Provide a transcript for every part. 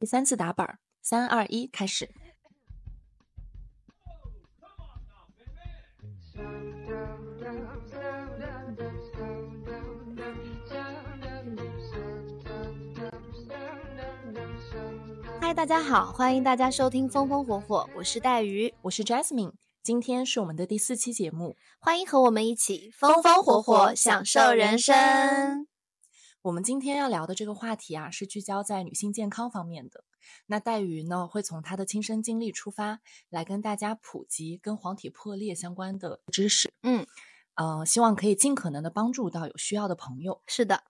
第三次打板儿，三二一，开始。嗨，大家好，欢迎大家收听风风火火，我是带鱼，我是 Jasmine，今天是我们的第四期节目，欢迎和我们一起风风火火享受人生。我们今天要聊的这个话题啊，是聚焦在女性健康方面的。那黛鱼呢，会从她的亲身经历出发，来跟大家普及跟黄体破裂相关的知识。嗯，呃，希望可以尽可能的帮助到有需要的朋友。是的，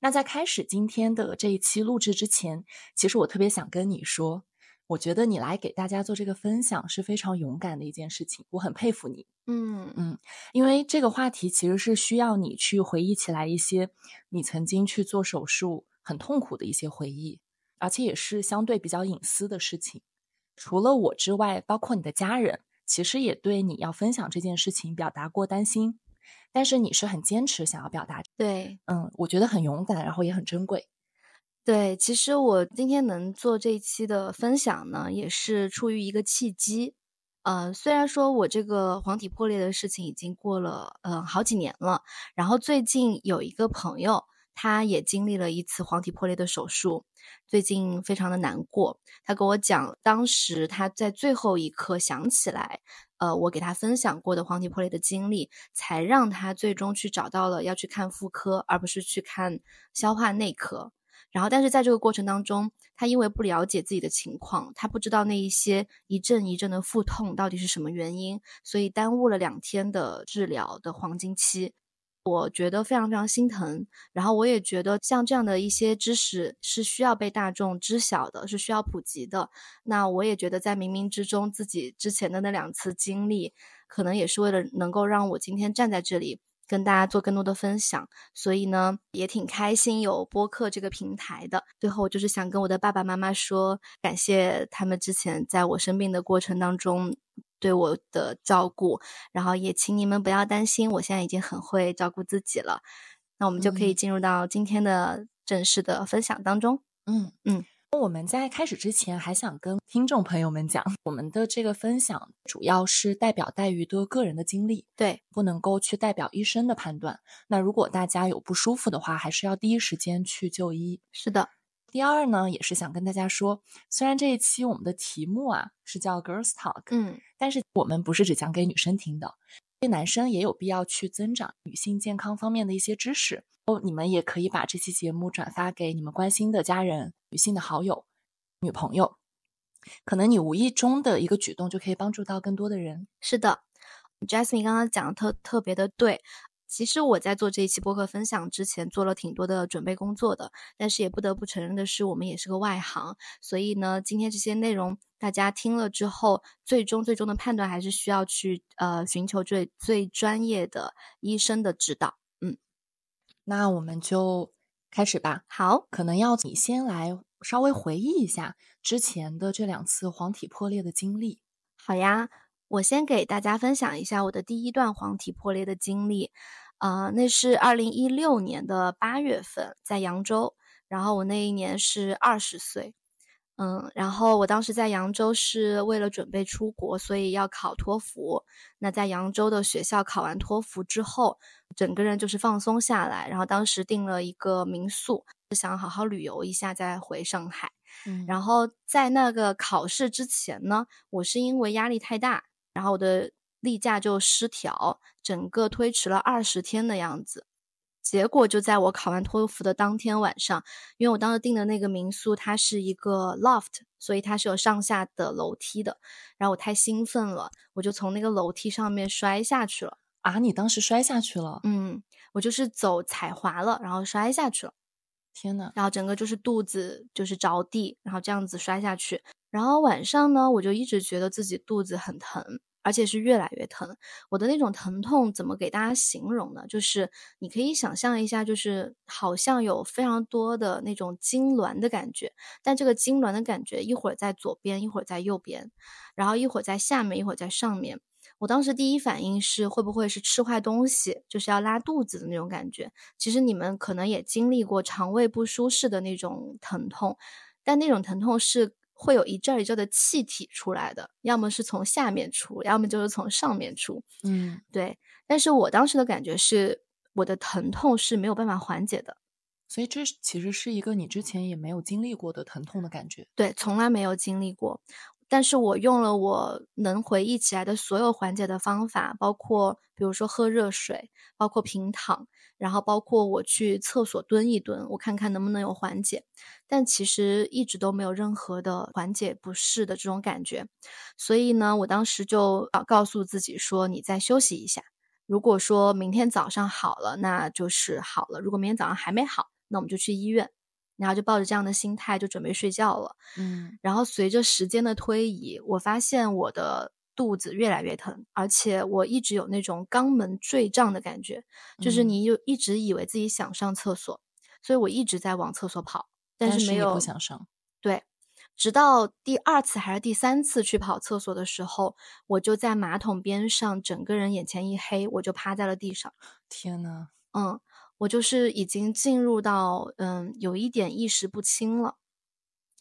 那在开始今天的这一期录制之前，其实我特别想跟你说。我觉得你来给大家做这个分享是非常勇敢的一件事情，我很佩服你。嗯嗯，因为这个话题其实是需要你去回忆起来一些你曾经去做手术很痛苦的一些回忆，而且也是相对比较隐私的事情。除了我之外，包括你的家人，其实也对你要分享这件事情表达过担心，但是你是很坚持想要表达。对，嗯，我觉得很勇敢，然后也很珍贵。对，其实我今天能做这一期的分享呢，也是出于一个契机。呃，虽然说我这个黄体破裂的事情已经过了呃好几年了，然后最近有一个朋友，他也经历了一次黄体破裂的手术，最近非常的难过。他跟我讲，当时他在最后一刻想起来，呃，我给他分享过的黄体破裂的经历，才让他最终去找到了要去看妇科，而不是去看消化内科。然后，但是在这个过程当中，他因为不了解自己的情况，他不知道那一些一阵一阵的腹痛到底是什么原因，所以耽误了两天的治疗的黄金期。我觉得非常非常心疼。然后我也觉得像这样的一些知识是需要被大众知晓的，是需要普及的。那我也觉得在冥冥之中，自己之前的那两次经历，可能也是为了能够让我今天站在这里。跟大家做更多的分享，所以呢也挺开心有播客这个平台的。最后就是想跟我的爸爸妈妈说，感谢他们之前在我生病的过程当中对我的照顾，然后也请你们不要担心，我现在已经很会照顾自己了。那我们就可以进入到今天的正式的分享当中。嗯嗯。我们在开始之前，还想跟听众朋友们讲，我们的这个分享主要是代表黛玉的个人的经历，对，不能够去代表医生的判断。那如果大家有不舒服的话，还是要第一时间去就医。是的。第二呢，也是想跟大家说，虽然这一期我们的题目啊是叫 Girls Talk，嗯，但是我们不是只讲给女生听的，对男生也有必要去增长女性健康方面的一些知识。哦，你们也可以把这期节目转发给你们关心的家人、女性的好友、女朋友，可能你无意中的一个举动就可以帮助到更多的人。是的，Jasmine 刚刚讲的特特别的对。其实我在做这一期播客分享之前，做了挺多的准备工作的，但是也不得不承认的是，我们也是个外行，所以呢，今天这些内容大家听了之后，最终最终的判断还是需要去呃寻求最最专业的医生的指导。嗯那我们就开始吧。好，可能要你先来稍微回忆一下之前的这两次黄体破裂的经历。好呀，我先给大家分享一下我的第一段黄体破裂的经历。呃，那是二零一六年的八月份，在扬州，然后我那一年是二十岁。嗯，然后我当时在扬州是为了准备出国，所以要考托福。那在扬州的学校考完托福之后，整个人就是放松下来。然后当时订了一个民宿，想好好旅游一下再回上海。嗯，然后在那个考试之前呢，我是因为压力太大，然后我的例假就失调，整个推迟了二十天的样子。结果就在我考完托福的当天晚上，因为我当时订的那个民宿它是一个 loft，所以它是有上下的楼梯的。然后我太兴奋了，我就从那个楼梯上面摔下去了。啊，你当时摔下去了？嗯，我就是走踩滑了，然后摔下去了。天呐，然后整个就是肚子就是着地，然后这样子摔下去。然后晚上呢，我就一直觉得自己肚子很疼。而且是越来越疼，我的那种疼痛怎么给大家形容呢？就是你可以想象一下，就是好像有非常多的那种痉挛的感觉，但这个痉挛的感觉一会儿在左边，一会儿在右边，然后一会儿在下面，一会儿在上面。我当时第一反应是会不会是吃坏东西，就是要拉肚子的那种感觉。其实你们可能也经历过肠胃不舒适的那种疼痛。但那种疼痛是会有一阵儿一阵儿的气体出来的，要么是从下面出，要么就是从上面出。嗯，对，但是我当时的感觉是，我的疼痛是没有办法缓解的。所以这其实是一个你之前也没有经历过的疼痛的感觉。对，从来没有经历过。但是我用了我能回忆起来的所有缓解的方法，包括比如说喝热水，包括平躺，然后包括我去厕所蹲一蹲，我看看能不能有缓解。但其实一直都没有任何的缓解不适的这种感觉。所以呢，我当时就告诉自己说：“你再休息一下。如果说明天早上好了，那就是好了；如果明天早上还没好，那我们就去医院。”然后就抱着这样的心态就准备睡觉了。嗯，然后随着时间的推移，我发现我的肚子越来越疼，而且我一直有那种肛门坠胀的感觉，就是你又一直以为自己想上厕所，所以我一直在往厕所跑，但是没有不想上。对，直到第二次还是第三次去跑厕所的时候，我就在马桶边上，整个人眼前一黑，我就趴在了地上。天呐，嗯。我就是已经进入到嗯有一点意识不清了，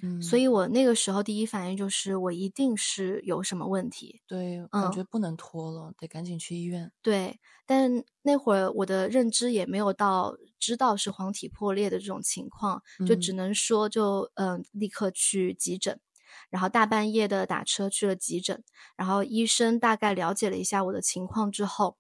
嗯，所以我那个时候第一反应就是我一定是有什么问题，对，感觉。不能拖了，得赶紧去医院。对，但那会儿我的认知也没有到知道是黄体破裂的这种情况，就只能说就嗯立刻去急诊，然后大半夜的打车去了急诊，然后医生大概了解了一下我的情况之后。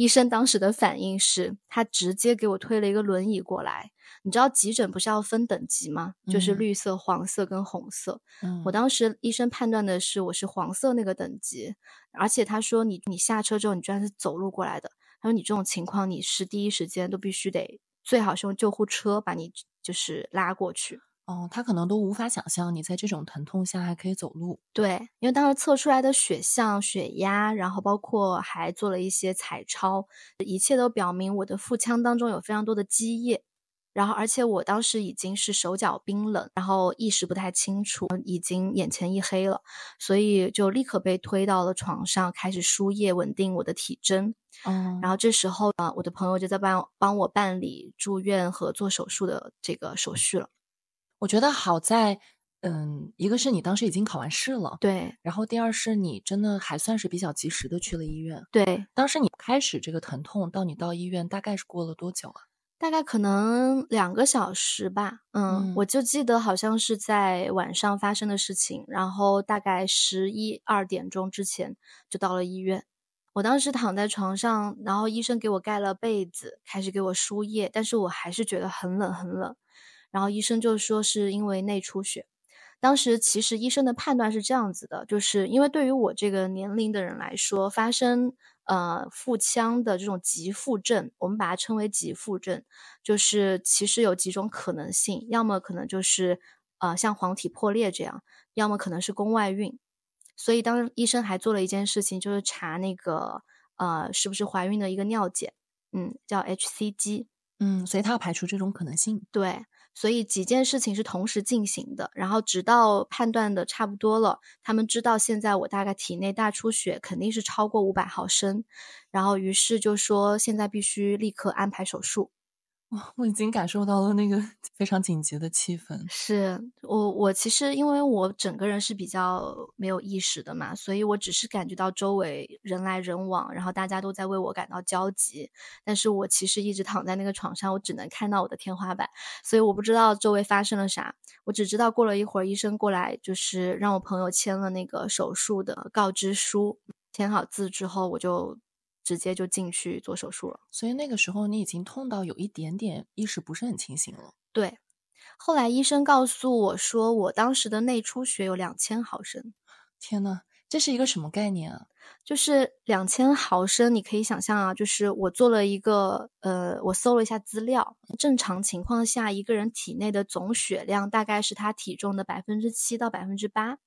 医生当时的反应是他直接给我推了一个轮椅过来。你知道急诊不是要分等级吗？就是绿色、黄色跟红色。嗯，我当时医生判断的是我是黄色那个等级，而且他说你你下车之后你居然是走路过来的。他说你这种情况你是第一时间都必须得最好是用救护车把你就是拉过去。哦，他可能都无法想象你在这种疼痛下还可以走路。对，因为当时测出来的血象、血压，然后包括还做了一些彩超，一切都表明我的腹腔当中有非常多的积液。然后，而且我当时已经是手脚冰冷，然后意识不太清楚，已经眼前一黑了，所以就立刻被推到了床上，开始输液稳定我的体征。嗯，然后这时候啊，我的朋友就在帮帮我办理住院和做手术的这个手续了。我觉得好在，嗯，一个是你当时已经考完试了，对，然后第二是你真的还算是比较及时的去了医院，对。当时你开始这个疼痛到你到医院大概是过了多久啊？大概可能两个小时吧，嗯，我就记得好像是在晚上发生的事情，然后大概十一二点钟之前就到了医院。我当时躺在床上，然后医生给我盖了被子，开始给我输液，但是我还是觉得很冷很冷。然后医生就说是因为内出血，当时其实医生的判断是这样子的，就是因为对于我这个年龄的人来说，发生呃腹腔的这种急腹症，我们把它称为急腹症，就是其实有几种可能性，要么可能就是呃像黄体破裂这样，要么可能是宫外孕。所以当医生还做了一件事情，就是查那个呃是不是怀孕的一个尿检，嗯，叫 HCG，嗯，所以他要排除这种可能性，对。所以几件事情是同时进行的，然后直到判断的差不多了，他们知道现在我大概体内大出血肯定是超过五百毫升，然后于是就说现在必须立刻安排手术。我已经感受到了那个非常紧急的气氛。是我，我其实因为我整个人是比较没有意识的嘛，所以我只是感觉到周围人来人往，然后大家都在为我感到焦急。但是我其实一直躺在那个床上，我只能看到我的天花板，所以我不知道周围发生了啥。我只知道过了一会儿，医生过来就是让我朋友签了那个手术的告知书，签好字之后，我就。直接就进去做手术了，所以那个时候你已经痛到有一点点意识不是很清醒了。对，后来医生告诉我说，我当时的内出血有两千毫升。天呐，这是一个什么概念啊？就是两千毫升，你可以想象啊，就是我做了一个呃，我搜了一下资料，正常情况下，一个人体内的总血量大概是他体重的百分之七到百分之八。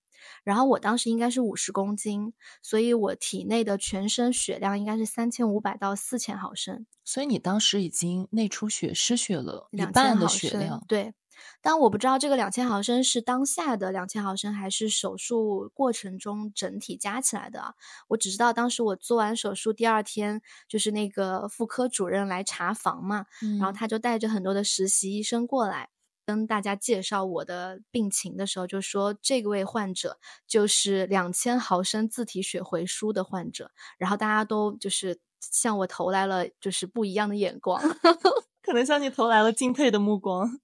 然后我当时应该是五十公斤，所以我体内的全身血量应该是三千五百到四千毫升。所以你当时已经内出血失血了一半的血量。对，但我不知道这个两千毫升是当下的两千毫升，还是手术过程中整体加起来的。我只知道当时我做完手术第二天，就是那个妇科主任来查房嘛，然后他就带着很多的实习医生过来。跟大家介绍我的病情的时候，就说这位患者就是两千毫升自体血回输的患者，然后大家都就是向我投来了就是不一样的眼光，可能向你投来了敬佩的目光。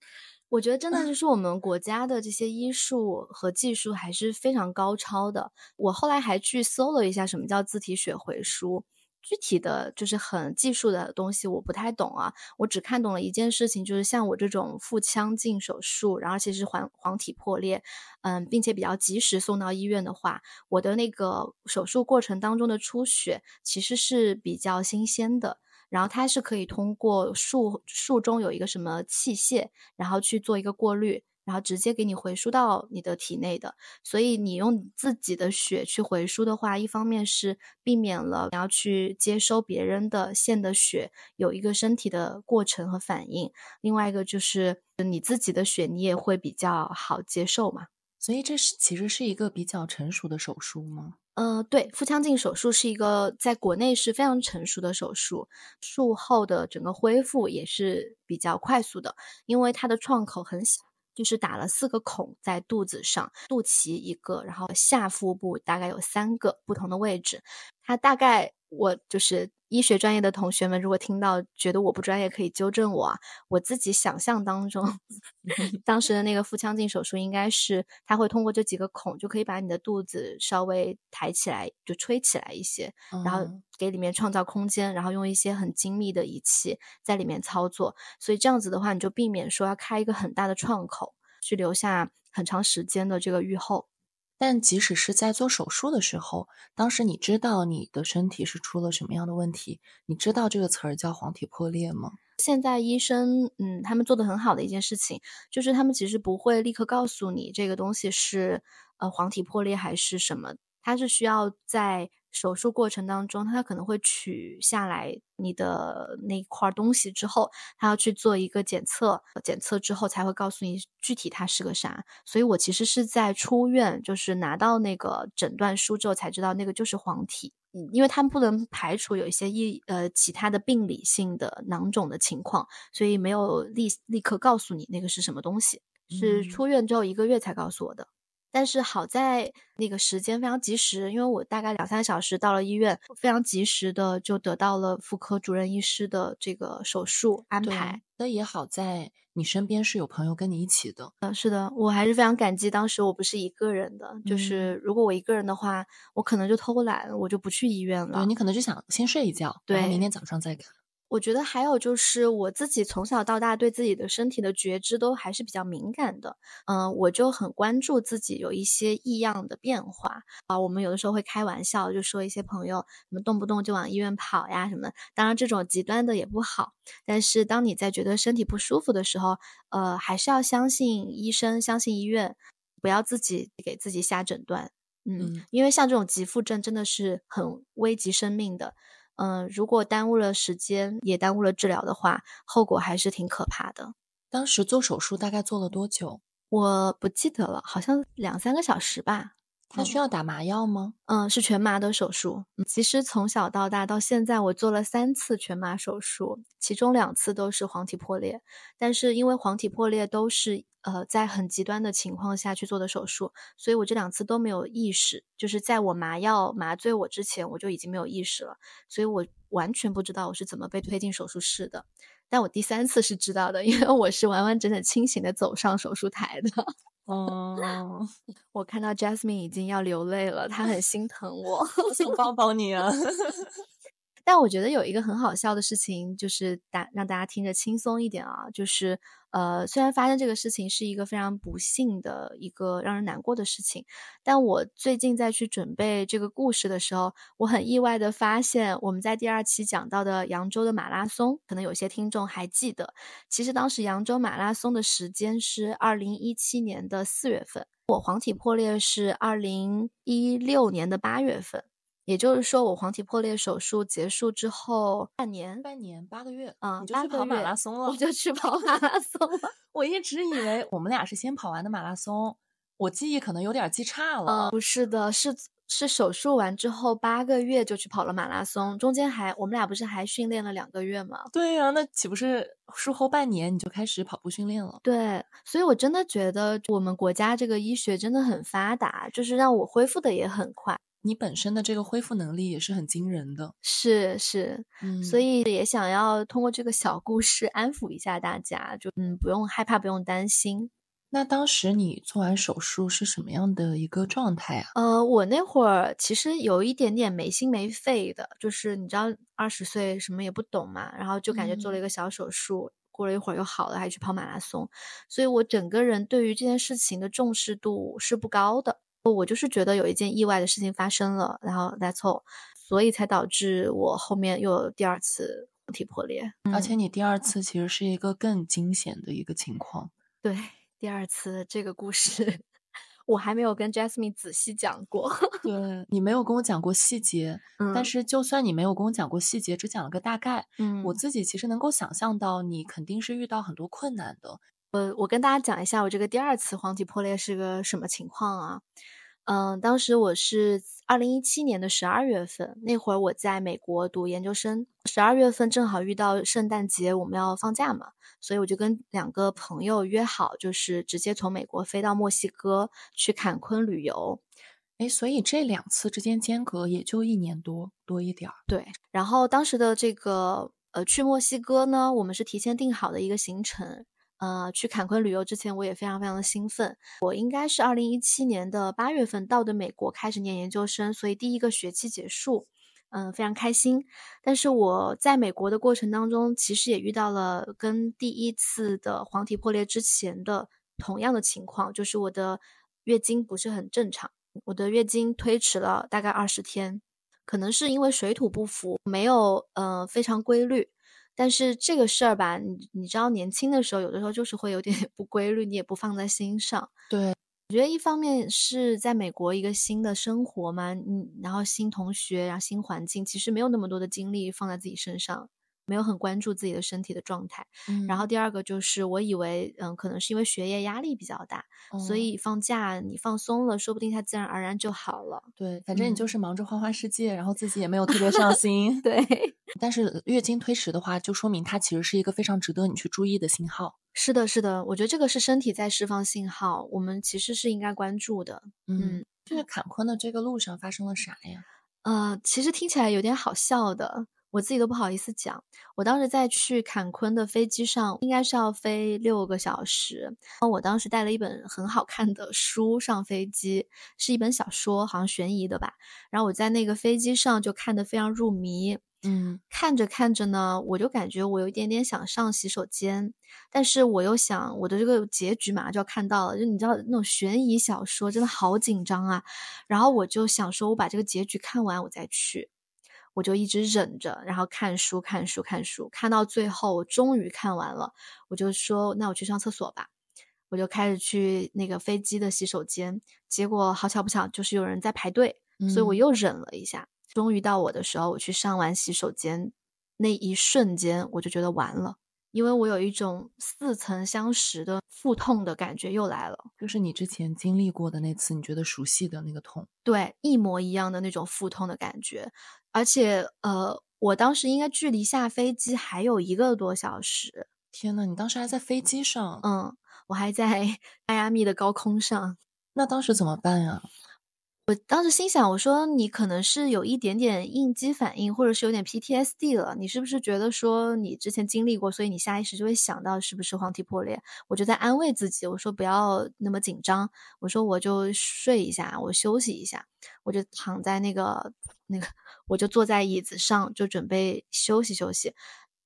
我觉得真的就 是我们国家的这些医术和技术还是非常高超的。我后来还去搜了一下什么叫自体血回输。具体的就是很技术的东西，我不太懂啊。我只看懂了一件事情，就是像我这种腹腔镜手术，然后而且是黄黄体破裂，嗯，并且比较及时送到医院的话，我的那个手术过程当中的出血其实是比较新鲜的。然后它是可以通过术术中有一个什么器械，然后去做一个过滤。然后直接给你回输到你的体内的，所以你用自己的血去回输的话，一方面是避免了你要去接收别人的献的血，有一个身体的过程和反应；另外一个就是你自己的血你也会比较好接受嘛。所以这是其实是一个比较成熟的手术吗？呃，对，腹腔镜手术是一个在国内是非常成熟的手术，术后的整个恢复也是比较快速的，因为它的创口很小。就是打了四个孔在肚子上，肚脐一个，然后下腹部大概有三个不同的位置。它大概我就是医学专业的同学们，如果听到觉得我不专业，可以纠正我。啊。我自己想象当中 当时的那个腹腔镜手术应该是它会通过这几个孔，就可以把你的肚子稍微抬起来，就吹起来一些，然后给里面创造空间，然后用一些很精密的仪器在里面操作。所以这样子的话，你就避免说要开一个很大的创口。去留下很长时间的这个愈后，但即使是在做手术的时候，当时你知道你的身体是出了什么样的问题？你知道这个词儿叫黄体破裂吗？现在医生，嗯，他们做的很好的一件事情，就是他们其实不会立刻告诉你这个东西是呃黄体破裂还是什么，它是需要在。手术过程当中，它可能会取下来你的那块东西之后，它要去做一个检测，检测之后才会告诉你具体它是个啥。所以我其实是在出院，就是拿到那个诊断书之后才知道那个就是黄体，因为他们不能排除有一些一呃其他的病理性的囊肿的情况，所以没有立立刻告诉你那个是什么东西，是出院之后一个月才告诉我的。但是好在那个时间非常及时，因为我大概两三小时到了医院，非常及时的就得到了妇科主任医师的这个手术安排。那也好在你身边是有朋友跟你一起的。嗯，是的，我还是非常感激当时我不是一个人的，就是如果我一个人的话，我可能就偷懒，我就不去医院了。对你可能就想先睡一觉，对，明天早上再看。我觉得还有就是我自己从小到大对自己的身体的觉知都还是比较敏感的，嗯，我就很关注自己有一些异样的变化啊。我们有的时候会开玩笑，就说一些朋友什么动不动就往医院跑呀什么。当然这种极端的也不好，但是当你在觉得身体不舒服的时候，呃，还是要相信医生，相信医院，不要自己给自己下诊断。嗯，因为像这种急腹症真的是很危及生命的。嗯，如果耽误了时间，也耽误了治疗的话，后果还是挺可怕的。当时做手术大概做了多久？我不记得了，好像两三个小时吧。他需要打麻药吗？嗯，是全麻的手术。其实从小到大到现在，我做了三次全麻手术，其中两次都是黄体破裂。但是因为黄体破裂都是呃在很极端的情况下去做的手术，所以我这两次都没有意识。就是在我麻药麻醉我之前，我就已经没有意识了，所以我完全不知道我是怎么被推进手术室的。但我第三次是知道的，因为我是完完整整清醒的走上手术台的。哦，我看到 Jasmine 已经要流泪了，她很心疼我，想抱抱你啊。但我觉得有一个很好笑的事情，就是大让大家听着轻松一点啊，就是。呃，虽然发生这个事情是一个非常不幸的一个让人难过的事情，但我最近在去准备这个故事的时候，我很意外的发现，我们在第二期讲到的扬州的马拉松，可能有些听众还记得，其实当时扬州马拉松的时间是二零一七年的四月份，我黄体破裂是二零一六年的八月份。也就是说，我黄体破裂手术结束之后半年，半年八个月，嗯，你就去跑马拉松了，我就去跑马拉松了。我一直以为我们俩是先跑完的马拉松，我记忆可能有点记差了。不是的，是是手术完之后八个月就去跑了马拉松，中间还我们俩不是还训练了两个月吗？对呀，那岂不是术后半年你就开始跑步训练了？对，所以我真的觉得我们国家这个医学真的很发达，就是让我恢复的也很快。你本身的这个恢复能力也是很惊人的，是是，嗯，所以也想要通过这个小故事安抚一下大家，就嗯不用害怕，不用担心。那当时你做完手术是什么样的一个状态啊？呃，我那会儿其实有一点点没心没肺的，就是你知道二十岁什么也不懂嘛，然后就感觉做了一个小手术，过了一会儿又好了，还去跑马拉松，所以我整个人对于这件事情的重视度是不高的。我就是觉得有一件意外的事情发生了，然后 that's all，所以才导致我后面又有第二次体破裂，而且你第二次其实是一个更惊险的一个情况。对。第二次这个故事，我还没有跟 Jasmine 仔细讲过。对你没有跟我讲过细节，但是就算你没有跟我讲过细节，只讲了个大概，嗯，我自己其实能够想象到你肯定是遇到很多困难的。呃，我跟大家讲一下我这个第二次黄体破裂是个什么情况啊？嗯，当时我是二零一七年的十二月份，那会儿我在美国读研究生，十二月份正好遇到圣诞节，我们要放假嘛，所以我就跟两个朋友约好，就是直接从美国飞到墨西哥去坎昆旅游。哎，所以这两次之间间隔也就一年多多一点儿。对，然后当时的这个呃去墨西哥呢，我们是提前定好的一个行程。呃，去坎昆旅游之前，我也非常非常的兴奋。我应该是二零一七年的八月份到的美国，开始念研究生，所以第一个学期结束，嗯，非常开心。但是我在美国的过程当中，其实也遇到了跟第一次的黄体破裂之前的同样的情况，就是我的月经不是很正常，我的月经推迟了大概二十天，可能是因为水土不服，没有呃非常规律。但是这个事儿吧，你你知道，年轻的时候有的时候就是会有点 不规律，你也不放在心上。对，我觉得一方面是在美国一个新的生活嘛，嗯，然后新同学，然后新环境，其实没有那么多的精力放在自己身上。没有很关注自己的身体的状态，嗯，然后第二个就是我以为，嗯，可能是因为学业压力比较大，所以放假你放松了，说不定它自然而然就好了。对，反正你就是忙着花花世界，然后自己也没有特别上心。对，但是月经推迟的话，就说明它其实是一个非常值得你去注意的信号。是的，是的，我觉得这个是身体在释放信号，我们其实是应该关注的。嗯，就是坎昆的这个路上发生了啥呀？呃，其实听起来有点好笑的。我自己都不好意思讲，我当时在去坎昆的飞机上，应该是要飞六个小时。我当时带了一本很好看的书上飞机，是一本小说，好像悬疑的吧。然后我在那个飞机上就看得非常入迷，嗯，看着看着呢，我就感觉我有一点点想上洗手间，但是我又想我的这个结局马上就要看到了，就你知道那种悬疑小说真的好紧张啊。然后我就想说，我把这个结局看完，我再去。我就一直忍着，然后看书看书看书，看到最后我终于看完了，我就说那我去上厕所吧，我就开始去那个飞机的洗手间，结果好巧不巧就是有人在排队，所以我又忍了一下，终于到我的时候，我去上完洗手间那一瞬间我就觉得完了，因为我有一种似曾相识的腹痛的感觉又来了，就是你之前经历过的那次你觉得熟悉的那个痛，对，一模一样的那种腹痛的感觉。而且，呃，我当时应该距离下飞机还有一个多小时。天呐，你当时还在飞机上？嗯，我还在 迈阿密的高空上。那当时怎么办呀？我当时心想，我说你可能是有一点点应激反应，或者是有点 PTSD 了。你是不是觉得说你之前经历过，所以你下意识就会想到是不是黄体破裂？我就在安慰自己，我说不要那么紧张，我说我就睡一下，我休息一下，我就躺在那个那个，我就坐在椅子上，就准备休息休息。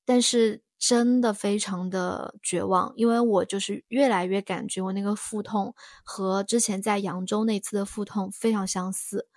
但是。真的非常的绝望，因为我就是越来越感觉我那个腹痛和之前在扬州那次的腹痛非常相似，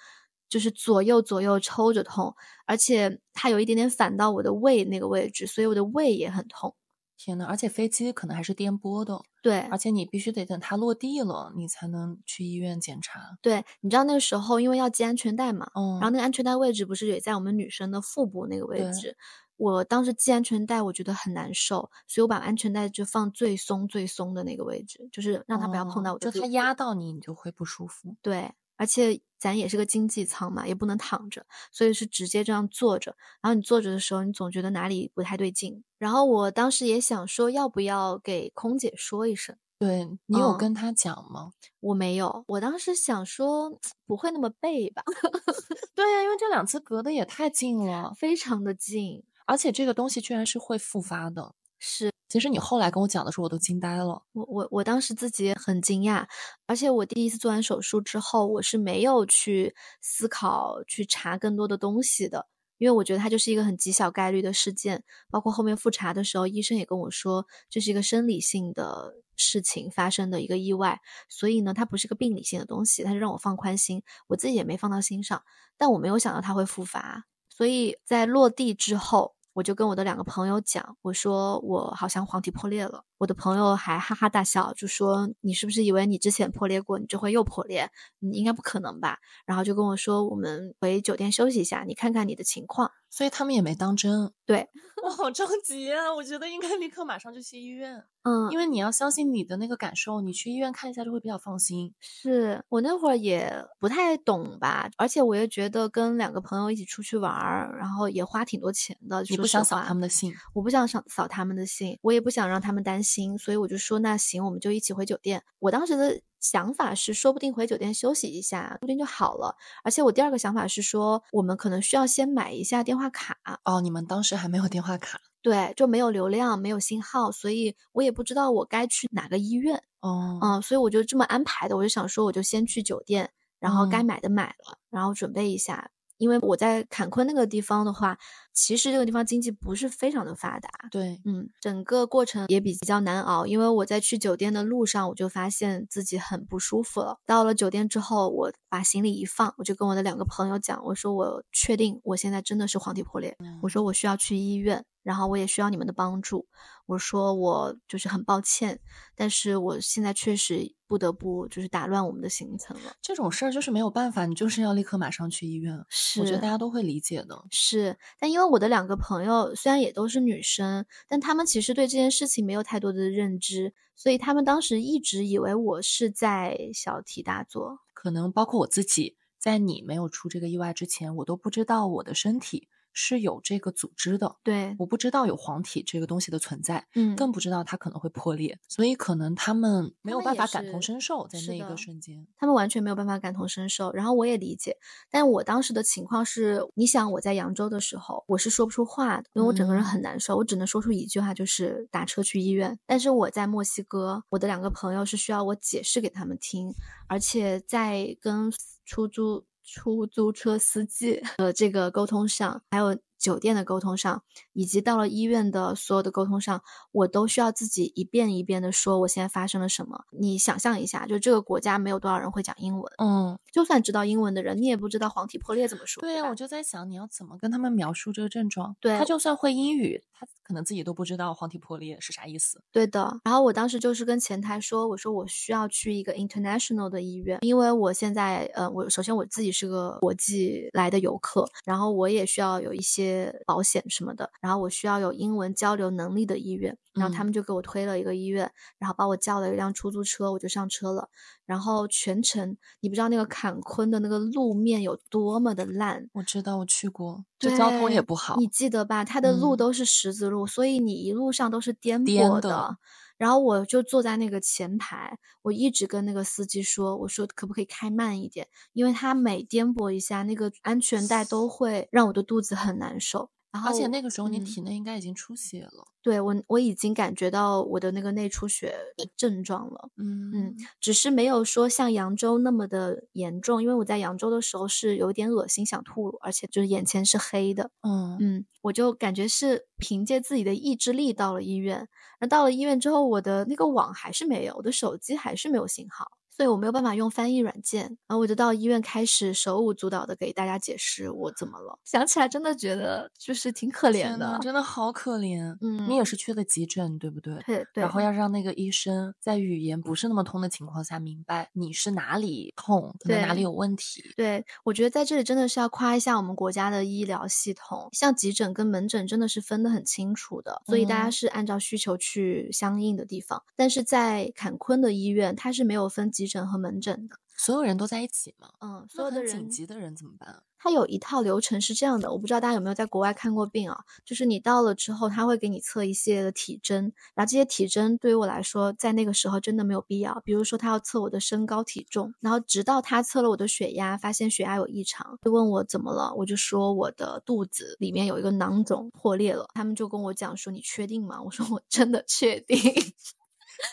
就是左右左右抽着痛，而且它有一点点反到我的胃那个位置，所以我的胃也很痛。天呐，而且飞机可能还是颠簸的，对，而且你必须得等它落地了，你才能去医院检查。对，你知道那个时候因为要系安全带嘛，嗯，然后那个安全带位置不是也在我们女生的腹部那个位置。我当时系安全带，我觉得很难受，所以我把安全带就放最松最松的那个位置，就是让它不要碰到我。就它压到你，你就会不舒服。对，而且咱也是个经济舱嘛，也不能躺着，所以是直接这样坐着。然后你坐着的时候，你总觉得哪里不太对劲。然后我当时也想说，要不要给空姐说一声？对你有嗯跟他讲吗？我没有，我当时想说不会那么背吧，对呀、因为这两次隔得也太近了，非常的近。而且这个东西居然是会复发的。是其实你后来跟我讲的时候，我都惊呆了。我我我当时自己也很惊讶，而且我第一次做完手术之后，我是没有去思考去查更多的东西的，因为我觉得它就是一个很极小概率的事件。包括后面复查的时候，医生也跟我说，这是一个生理性的事情发生的一个意外，所以呢，它不是个病理性的东西，他就让我放宽心，我自己也没放到心上，但我没有想到它会复发，所以在落地之后。我就跟我的两个朋友讲，我说我好像黄体破裂了。我的朋友还哈哈大笑，就说你是不是以为你之前破裂过，你就会又破裂？你应该不可能吧？然后就跟我说，我们回酒店休息一下，你看看你的情况。所以他们也没当真。对，我好着急啊！我觉得应该立刻马上就去医院，嗯，因为你要相信你的那个感受，你去医院看一下就会比较放心。是我那会儿也不太懂吧，而且我也觉得跟两个朋友一起出去玩儿，然后也花挺多钱的。你不想扫他们的兴，我不想扫扫他们的兴，我也不想让他们担心，所以我就说那行，我们就一起回酒店。我当时的想法是，说不定回酒店休息一下，说不定就好了。而且我第二个想法是说，我们可能需要先买一下电话卡，哦，你们当时还没有电话卡对，就没有流量，没有信号，所以我也不知道我该去哪个医院，哦，嗯，所以我就这么安排的。我就想说，我就先去酒店，然后该嗯买的买了，然后准备一下。因为我在坎昆那个地方的话，其实这个地方经济不是非常的发达，对，嗯，整个过程也比较难熬，因为我在去酒店的路上，我就发现自己很不舒服了。到了酒店之后，我把行李一放，我就跟我的两个朋友讲，我说我确定我现在真的是黄体破裂，我说我需要去医院，然后我也需要你们的帮助。我说我就是很抱歉，但是我现在确实不得不就是打乱我们的行程了。这种事儿就是没有办法，你就是要立刻马上去医院。是，我觉得大家都会理解的。是，但因为我的两个朋友虽然也都是女生，但她们其实对这件事情没有太多的认知，所以她们当时一直以为我是在小题大做。可能包括我自己，在你没有出这个意外之前，我都不知道我的身体是有这个组织的，对，我不知道有黄体这个东西的存在，嗯，更不知道它可能会破裂，所以可能他们没有办法感同身受在那一个瞬间。他们完全没有办法感同身受，然后我也理解，但我当时的情况是，你想我在扬州的时候，我是说不出话的，因为我整个人很难受，我只能说出一句话，就是打车去医院。但是我在墨西哥，我的两个朋友是需要我解释给他们听，而且在跟出租出租车司机的这个沟通上，还有酒店的沟通上，以及到了医院的所有的沟通上，我都需要自己一遍一遍的说我现在发生了什么。你想象一下，就这个国家没有多少人会讲英文，嗯，就算知道英文的人，你也不知道黄体破裂怎么说。对呀、吧我就在想你要怎么跟他们描述这个症状。对他就算会英语，他可能自己都不知道黄体破裂是啥意思。对的，然后我当时就是跟前台说，我说我需要去一个 international 的医院，因为我现在，呃，我首先我自己是个国际来的游客，然后我也需要有一些保险什么的，然后我需要有英文交流能力的医院，然后他嗯们就给我推了一个医院，然后把我叫了一辆出租车，我就上车了，然后全程你不知道那个坎昆的那个路面有多么的烂，我知道，我去过，这交通也不好。你记得吧？它的路嗯都是十字路，所以你一路上都是颠簸的。然后我就坐在那个前排，我一直跟那个司机说：“我说可不可以开慢一点？因为他每颠簸一下，那个安全带都会让我的肚子很难受。”然后而且那个时候你嗯体内应该已经出血了。对我我已经感觉到我的那个内出血的症状了。嗯嗯，只是没有说像扬州那么的严重，因为我在扬州的时候是有点恶心想吐，而且就是眼前是黑的。嗯嗯，我就感觉是凭借自己的意志力到了医院，那到了医院之后，我的那个网还是没有，我的手机还是没有信号，所以我没有办法用翻译软件，然后我就到医院开始手舞足蹈的给大家解释我怎么了。想起来真的觉得就是挺可怜，的，真的好可怜。嗯，你也是去的急诊，对不对？对对，然后要让那个医生在语言不是那么通的情况下明白你是哪里痛，可能哪里有问题。对，我觉得在这里真的是要夸一下我们国家的医疗系统，像急诊跟门诊真的是分得很清楚的，所以大家嗯是按照需求去相应的地方。但是在坎昆的医院，它是没有分急诊和门诊的，所有人都在一起吗？嗯，所有的人紧急的人怎么办？他有一套流程是这样的，我不知道大家有没有在国外看过病啊？就是你到了之后，他会给你测一系列的体征，然后这些体征对于我来说，在那个时候真的没有必要。比如说，他要测我的身高体重，然后直到他测了我的血压，发现血压有异常，就问我怎么了，我就说我的肚子里面有一个囊肿破裂了，他们就跟我讲说你确定吗？我说我真的确定。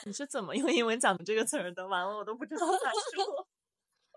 你是怎么用英文讲的这个词儿的？完了，我都不知道咋说。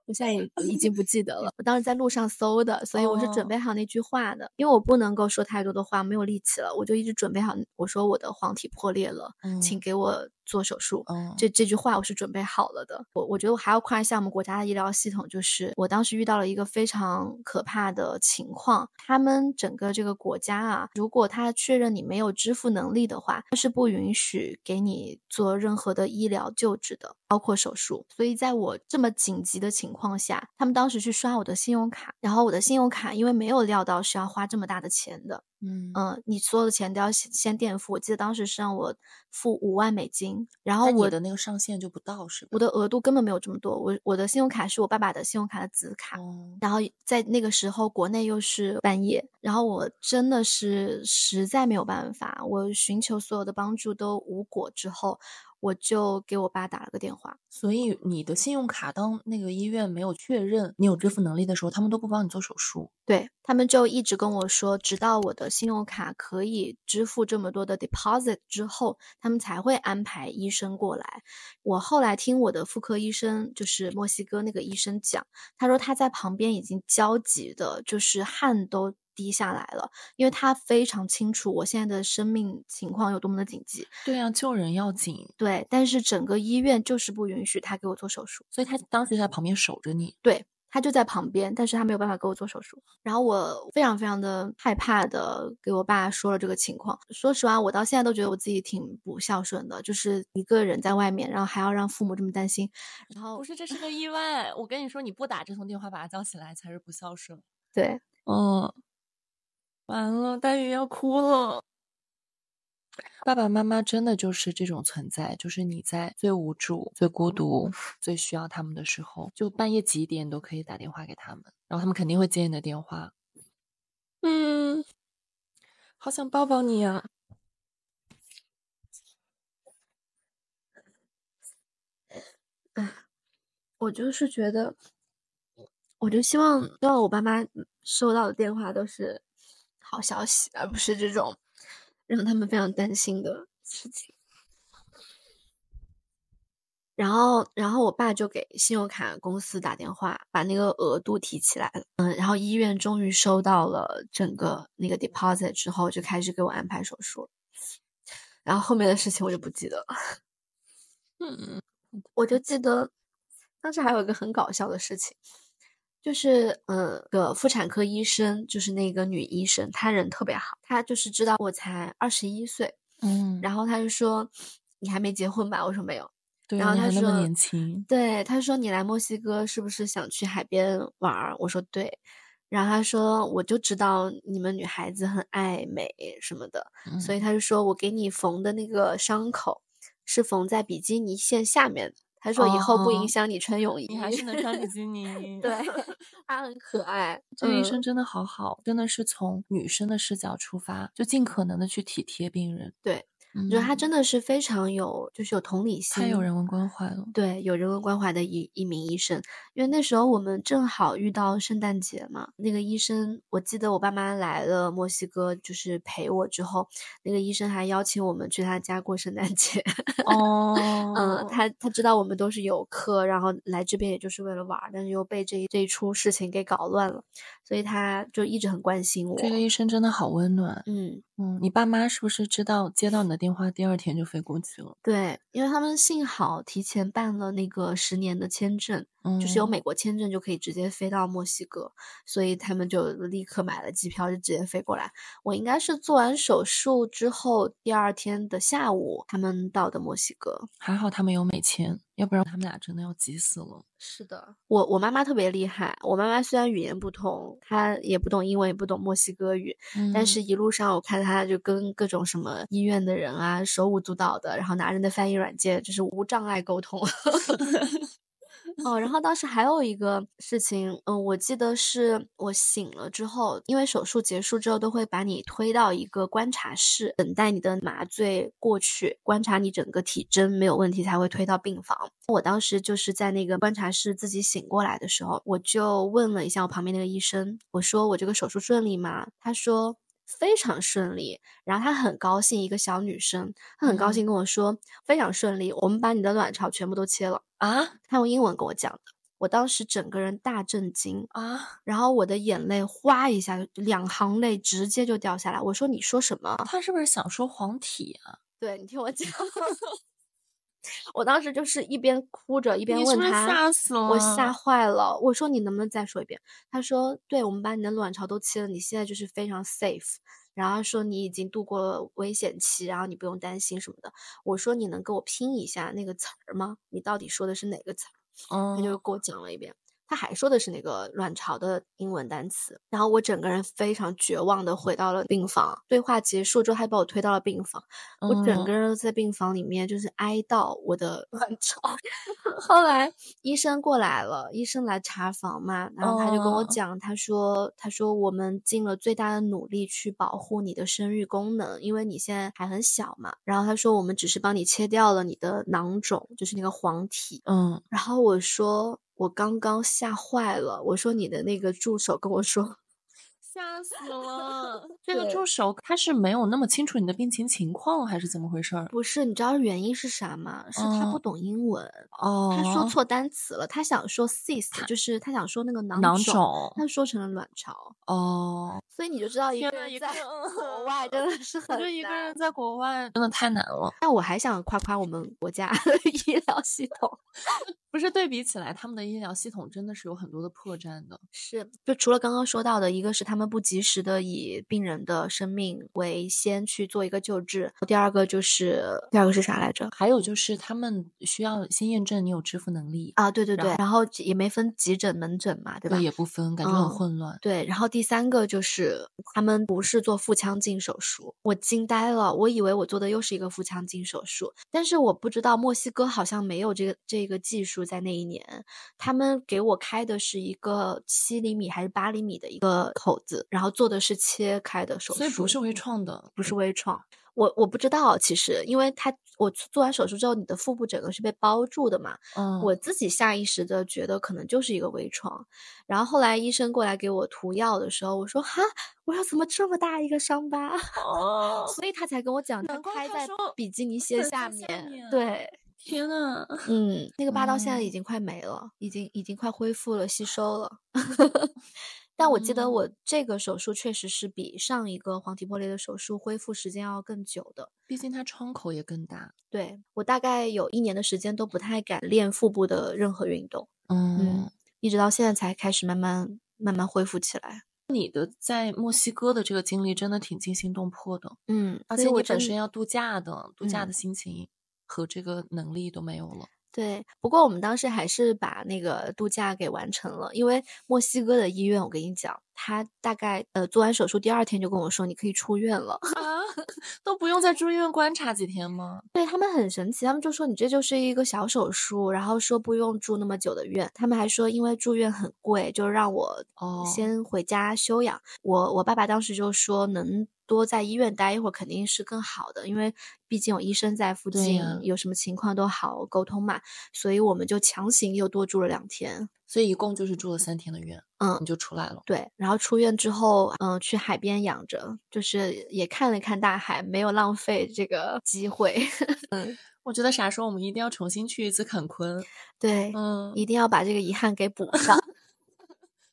我现在也已经不记得了，我当时在路上搜的，所以我是准哦备好那句话的，因为我不能够说太多的话，没有力气了，我就一直准备好，我说我的黄体破裂了，请嗯给我做手术。嗯，这这句话我是准备好了的，我我觉得我还要夸一下我们国家的医疗系统，就是我当时遇到了一个非常可怕的情况，他们整个这个国家啊，如果他确认你没有支付能力的话，他是不允许给你做任何的医疗救治的，包括手术。所以在我这么紧急的情况下，他们当时去刷我的信用卡，然后我的信用卡因为没有料到是要花这么大的钱的，嗯嗯，你所有的钱都要先先垫付。我记得当时是让我付五万美金，然后我的那个上限就不到是吧？我的额度根本没有这么多。我我的信用卡是我爸爸的信用卡的子卡，哦，然后在那个时候国内又是半夜，然后我真的是实在没有办法，我寻求所有的帮助都无果之后，我就给我爸打了个电话。所以你的信用卡当那个医院没有确认你有支付能力的时候，他们都不帮你做手术。对他们就一直跟我说，直到我的信用卡可以支付这么多的 deposit 之后，他们才会安排医生过来。我后来听我的妇科医生，就是墨西哥那个医生讲，他说他在旁边已经焦急的，就是汗都滴下来了，因为他非常清楚我现在的生命情况有多么的紧急。对啊，救人要紧，对，但是整个医院就是不允许他给我做手术。所以他当时在旁边守着你。对，他就在旁边，但是他没有办法给我做手术。然后我非常非常的害怕的给我爸说了这个情况。说实话，我到现在都觉得我自己挺不孝顺的，就是一个人在外面，然后还要让父母这么担心。然后不是，这是个意外。我跟你说，你不打这通电话把他叫起来才是不孝顺。对，嗯，完了，黛玉要哭了。爸爸妈妈真的就是这种存在，就是你在最无助、最孤独、最需要他们的时候，就半夜几点都可以打电话给他们，然后他们肯定会接你的电话。嗯，好想抱抱你呀、我就是觉得，我就希望希望我爸妈收到的电话都是好消息，而不是这种让他们非常担心的事情。然后，然后我爸就给信用卡公司打电话，把那个额度提起来了。嗯，然后医院终于收到了整个那个 deposit 之后，就开始给我安排手术。然后后面的事情我就不记得了。嗯，我就记得当时还有一个很搞笑的事情，就是嗯，个妇产科医生，就是那个女医生，她人特别好，她就是知道我才二十一岁，嗯，然后她就说你还没结婚吧？我说没有。对，然后他说年轻，对，他说你来墨西哥是不是想去海边玩儿？我说对。然后他说我就知道你们女孩子很爱美什么的，所以嗯他就说我给你缝的那个伤口是缝在比基尼线下面的。他说以后不影哦响你穿泳衣。你还是能穿比基尼。对，他很可爱。这个医嗯生真的好好，真的是从女生的视角出发，就尽可能的去体贴病人。对，嗯，我觉得他真的是非常有，就是有同理心，太有人文关怀了。对，有人文关怀的一一名医生，因为那时候我们正好遇到圣诞节嘛，那个医生，我记得我爸妈来了墨西哥，就是陪我之后，那个医生还邀请我们去他家过圣诞节。哦，嗯，他他知道我们都是游客，然后来这边也就是为了玩儿，但是又被这一这一出事情给搞乱了，所以他就一直很关心我。这个医生真的好温暖。嗯，嗯，你爸妈是不是知道接到你的电话，第二天就飞过去了？对，因为他们幸好提前办了那个十年的签证，嗯，就是有美国签证就可以直接飞到墨西哥，所以他们就立刻买了机票，就直接飞过来。我应该是做完手术之后第二天的下午，他们到的墨西哥。还好他们有美签，要不然他们俩真的要急死了。是的，我我妈妈特别厉害。我妈妈虽然语言不通，她也不懂英文，也不懂墨西哥语，但是嗯一路上我看她就跟各种什么医院的人啊手舞足蹈的，然后拿着那翻译软件，就是无障碍沟通。哦，然后当时还有一个事情，嗯，我记得是我醒了之后，因为手术结束之后都会把你推到一个观察室，等待你的麻醉过去，观察你整个体征没有问题才会推到病房。我当时就是在那个观察室自己醒过来的时候，我就问了一下我旁边那个医生，我说我这个手术顺利吗？他说。非常顺利，然后她很高兴，一个小女生，她很高兴跟我说非常顺利，我们把你的卵巢全部都切了啊！他用英文跟我讲的，我当时整个人大震惊啊，然后我的眼泪哗一下，两行泪直接就掉下来。我说你说什么？他是不是想说黄体啊？对你听我讲。我当时就是一边哭着一边问他，吓死了，我吓坏了。我说你能不能再说一遍？他说，对，我们把你的卵巢都切了，你现在就是非常 safe。然后说你已经度过了危险期，然后你不用担心什么的。我说你能给我拼一下那个词儿吗？你到底说的是哪个词儿？他就给我讲了一遍。他还说的是那个卵巢的英文单词，然后我整个人非常绝望的回到了病房。对话结束之后，他把我推到了病房，我整个人都在病房里面就是哀悼我的卵巢。后来医生过来了，医生来查房嘛，然后他就跟我讲，他说，他说我们尽了最大的努力去保护你的生育功能，因为你现在还很小嘛。然后他说，我们只是帮你切掉了你的囊肿，就是那个黄体。嗯，然后我说。我刚刚吓坏了，我说你的那个助手跟我说。吓死了！这个助手他是没有那么清楚你的病情情况，还是怎么回事儿？不是，你知道原因是啥吗？是他不懂英文哦，他说错单词了。他想说 cyst，就是他想说那个囊囊肿，他说成了卵巢哦。所以你就知道一个人在国外真的是很，就一个人在国外真的太难了。但我还想夸夸我们国家的医疗系统，不是对比起来，他们的医疗系统真的是有很多的破绽的。是，就除了刚刚说到的，一个是他们。不及时的以病人的生命为先去做一个救治，第二个就是第二个是啥来着？还有就是他们需要先验证你有支付能力啊，对对对，然后也没分急诊门诊嘛，对吧？也不分，感觉很混乱。对，然后第三个就是他们不是做腹腔镜手术，我惊呆了，我以为我做的又是一个腹腔镜手术，但是我不知道墨西哥好像没有这个这个技术在那一年，他们给我开的是一个七厘米还是八厘米的一个口子。然后做的是切开的手术，所以不是微创的，不是微创。我我不知道，其实因为他我做完手术之后，你的腹部整个是被包住的嘛。嗯，我自己下意识的觉得可能就是一个微创。然后后来医生过来给我涂药的时候，我说哈，我说怎么这么大一个伤疤？哦，所以他才跟我讲，他开在比基尼鞋下面。对，天呐，嗯，那个疤到现在已经快没了，已经已经快恢复了，吸收了。但我记得我这个手术确实是比上一个黄体破裂的手术恢复时间要更久的，毕竟它窗口也更大。对我大概有一年的时间都不太敢练腹部的任何运动，嗯，一直到现在才开始慢慢慢慢恢复起来。你的在墨西哥的这个经历真的挺惊心动魄的，嗯，而且你本身要度假的，度假的心情和这个能力都没有了。对，不过我们当时还是把那个度假给完成了，因为墨西哥的医院，我跟你讲，他大概呃做完手术第二天就跟我说你可以出院了啊，都不用再住院观察几天吗？对他们很神奇，他们就说你这就是一个小手术，然后说不用住那么久的院，他们还说因为住院很贵，就让我先回家休养。我我爸爸当时就说能。多在医院待一会儿肯定是更好的，因为毕竟有医生在附近，有什么情况都好沟通嘛。所以我们就强行又多住了两天，所以一共就是住了三天的院。嗯，你就出来了。对，然后出院之后，嗯，去海边养着，就是也看了看大海，没有浪费这个机会。嗯，我觉得啥时候我们一定要重新去一次坎昆。对，嗯，一定要把这个遗憾给补上。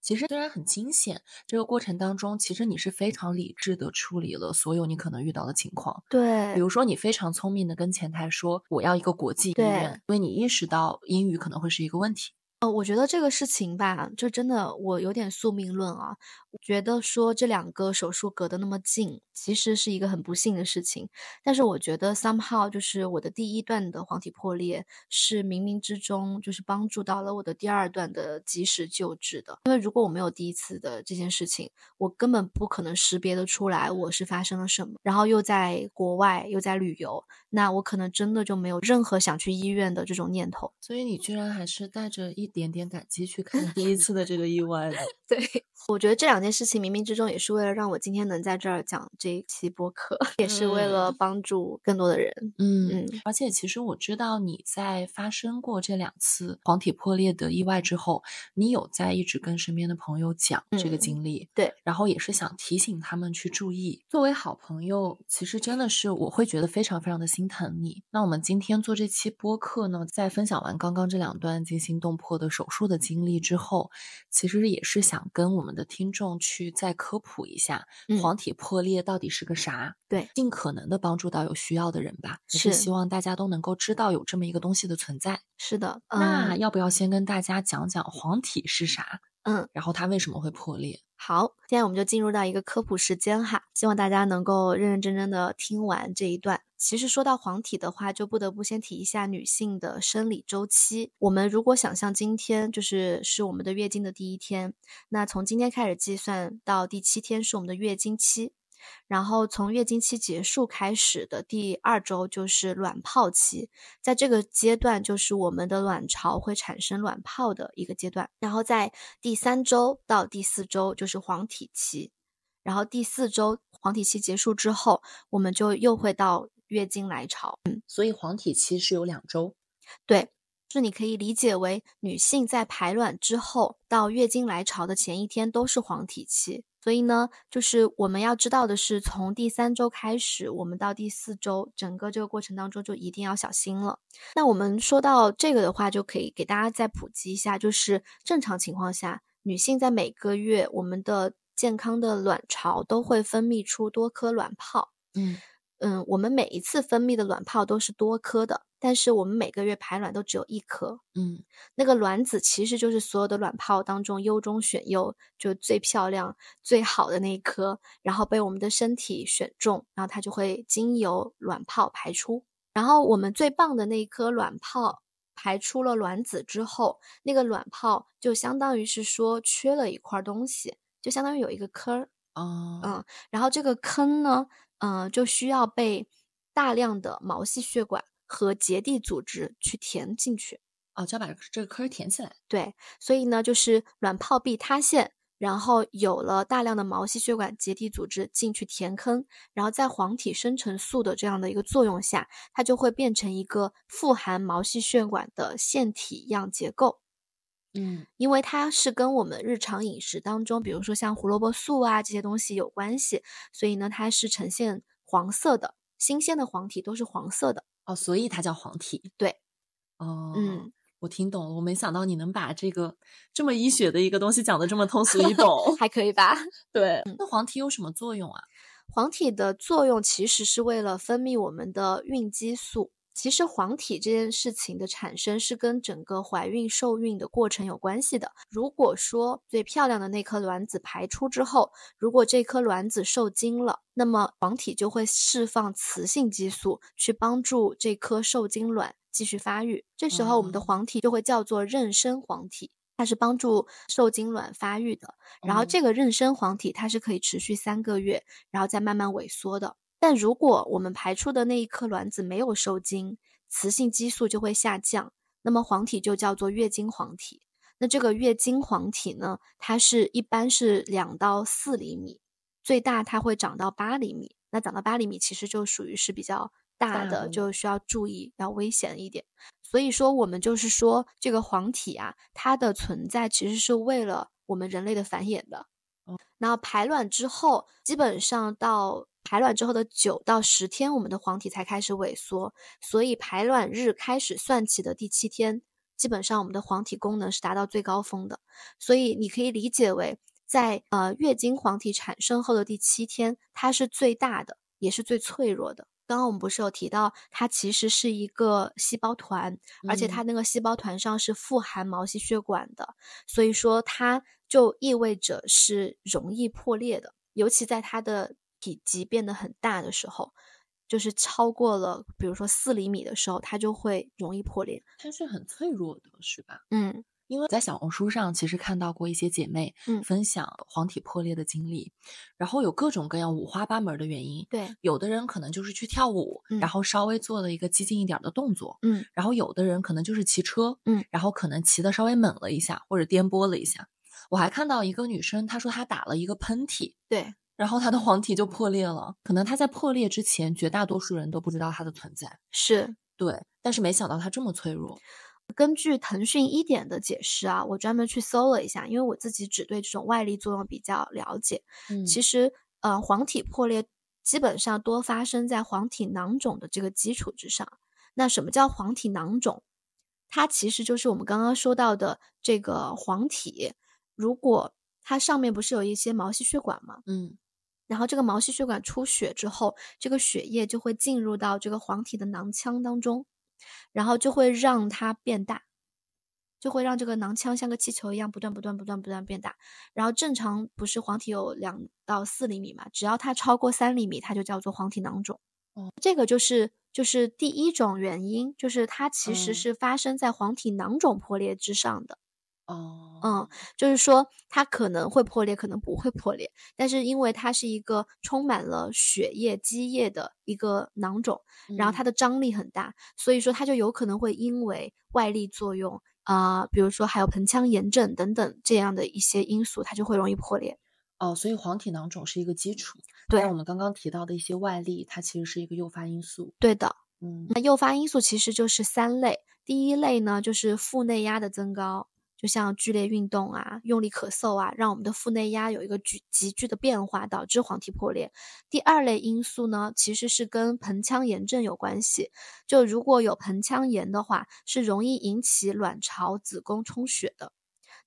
其实虽然很惊险，这个过程当中，其实你是非常理智的处理了所有你可能遇到的情况。对，比如说你非常聪明的跟前台说我要一个国际医院，因为你意识到英语可能会是一个问题。呃，我觉得这个事情吧，就真的我有点宿命论啊。觉得说这两个手术隔得那么近，其实是一个很不幸的事情。但是我觉得 somehow 就是我的第一段的黄体破裂是冥冥之中就是帮助到了我的第二段的及时救治的。因为如果我没有第一次的这件事情，我根本不可能识别得出来我是发生了什么。然后又在国外又在旅游，那我可能真的就没有任何想去医院的这种念头。所以你居然还是带着一点点感激去看 第一次的这个意外的。对，我觉得这两件事情冥冥之中也是为了让我今天能在这儿讲这一期播客，也是为了帮助更多的人。嗯嗯，而且其实我知道你在发生过这两次黄体破裂的意外之后，你有在一直跟身边的朋友讲这个嗯经历。对，然后也是想提醒他们去注意。作为好朋友，其实真的是我会觉得非常非常的心疼你。那我们今天做这期播客呢，在分享完刚刚这两段惊心动魄的手术的经历之后，其实也是想跟我们的听众去再科普一下嗯黄体破裂到底是个啥。对尽可能的帮助到有需要的人吧。是是希望大家都能够知道有这么一个东西的存在。是的。嗯那要不要先跟大家讲讲黄体是啥？嗯，然后它为什么会破裂？好，现在我们就进入到一个科普时间哈，希望大家能够认认真真的听完这一段。其实说到黄体的话，就不得不先提一下女性的生理周期。我们如果想象今天就是是我们的月经的第一天，那从今天开始计算到第七天是我们的月经期。然后从月经期结束开始的第二周就是卵泡期，在这个阶段就是我们的卵巢会产生卵泡的一个阶段。然后在第三周到第四周就是黄体期，然后第四周黄体期结束之后，我们就又会到月经来潮。嗯所以黄体期是有两周。对，就是你可以理解为女性在排卵之后到月经来潮的前一天都是黄体期。所以呢，就是我们要知道的是，从第三周开始，我们到第四周，整个这个过程当中就一定要小心了。那我们说到这个的话，就可以给大家再普及一下，就是正常情况下，女性在每个月我们的健康的卵巢都会分泌出多颗卵泡。嗯嗯，我们每一次分泌的卵泡都是多颗的，但是我们每个月排卵都只有一颗。嗯那个卵子其实就是所有的卵泡当中优中选优，就最漂亮、最好的那一颗，然后被我们的身体选中，然后它就会经由卵泡排出。然后我们最棒的那一颗卵泡排出了卵子之后，那个卵泡就相当于是说缺了一块东西，就相当于有一个坑儿。哦嗯，然后这个坑呢，嗯、就需要被大量的毛细血管和结缔组织去填进去。哦，就要把这个坑填起来。对，所以呢，就是卵泡壁塌陷，然后有了大量的毛细血管结缔组织进去填坑，然后在黄体生成素的这样的一个作用下，它就会变成一个富含毛细血管的腺体样结构。嗯因为它是跟我们日常饮食当中，比如说像胡萝卜素啊这些东西有关系，所以呢，它是呈现黄色的，新鲜的黄体都是黄色的。哦，所以它叫黄体。对，哦，嗯，我听懂了。我没想到你能把这个这么医学的一个东西讲的这么通俗易懂。还可以吧？对，那黄体有什么作用啊？黄体的作用其实是为了分泌我们的孕激素。其实黄体这件事情的产生是跟整个怀孕受孕的过程有关系的。如果说最漂亮的那颗卵子排出之后，如果这颗卵子受精了，那么黄体就会释放雌性激素去帮助这颗受精卵继续发育。这时候我们的哦黄体就会叫做妊娠黄体。它是帮助受精卵发育的，然后哦这个妊娠黄体它是可以持续三个月，然后再慢慢萎缩的。但如果我们排出的那一颗卵子没有受精，雌性激素就会下降，那么黄体就叫做月经黄体。那这个月经黄体呢，它是一般是两到四厘米，最大它会长到八厘米。那长到八厘米其实就属于是比较大的，大就需要注意，要危险一点。所以说，我们就是说，这个黄体啊，它的存在其实是为了我们人类的繁衍的。然后排卵之后，基本上到排卵之后的九到十天，我们的黄体才开始萎缩。所以排卵日开始算起的第七天，基本上我们的黄体功能是达到最高峰的。所以你可以理解为，在呃月经黄体产生后的第七天，它是最大的，也是最脆弱的。刚刚我们不是有提到，它其实是一个细胞团，而且嗯它那个细胞团上是富含毛细血管的，所以说它就意味着是容易破裂的，尤其在它的体积变得很大的时候，就是超过了，比如说四厘米的时候，它就会容易破裂。它是很脆弱的，是吧？嗯，因为在小红书上其实看到过一些姐妹嗯分享黄体破裂的经历，然后有各种各样五花八门的原因。对，有的人可能就是去跳舞，嗯然后稍微做了一个激进一点的动作，嗯然后有的人可能就是骑车，嗯，然后可能骑的稍微猛了一下，或者颠簸了一下。我还看到一个女生，她说她打了一个喷嚏，对，然后它的黄体就破裂了。可能它在破裂之前，绝大多数人都不知道它的存在，是。对，但是没想到它这么脆弱。根据腾讯一点的解释啊，我专门去搜了一下，因为我自己只对这种外力作用比较了解。嗯其实，呃，黄体破裂基本上多发生在黄体囊肿的这个基础之上。那什么叫黄体囊肿？它其实就是我们刚刚说到的这个黄体，如果它上面不是有一些毛细血管吗？嗯然后这个毛细血管出血之后，这个血液就会进入到这个黄体的囊腔当中，然后就会让它变大，就会让这个囊腔像个气球一样不断不断不断不断变大。然后正常不是黄体有两到四厘米嘛，只要它超过三厘米，它就叫做黄体囊肿。哦，这个就是就是第一种原因，就是它其实嗯是发生在黄体囊肿破裂之上的。哦，嗯，就是说它可能会破裂，可能不会破裂，但是因为它是一个充满了血液、积液的一个囊肿，然后嗯它的张力很大，所以说它就有可能会因为外力作用啊、比如说还有盆腔炎症等等这样的一些因素，它就会容易破裂。哦，所以黄体囊肿是一个基础，对但我们刚刚提到的一些外力，它其实是一个诱发因素。对的，嗯那诱发因素其实就是三类，第一类呢就是腹内压的增高。就像剧烈运动啊、用力咳嗽啊，让我们的腹内压有一个急急剧的变化，导致黄体破裂。第二类因素呢，其实是跟盆腔炎症有关系。就如果有盆腔炎的话，是容易引起卵巢、子宫充血的。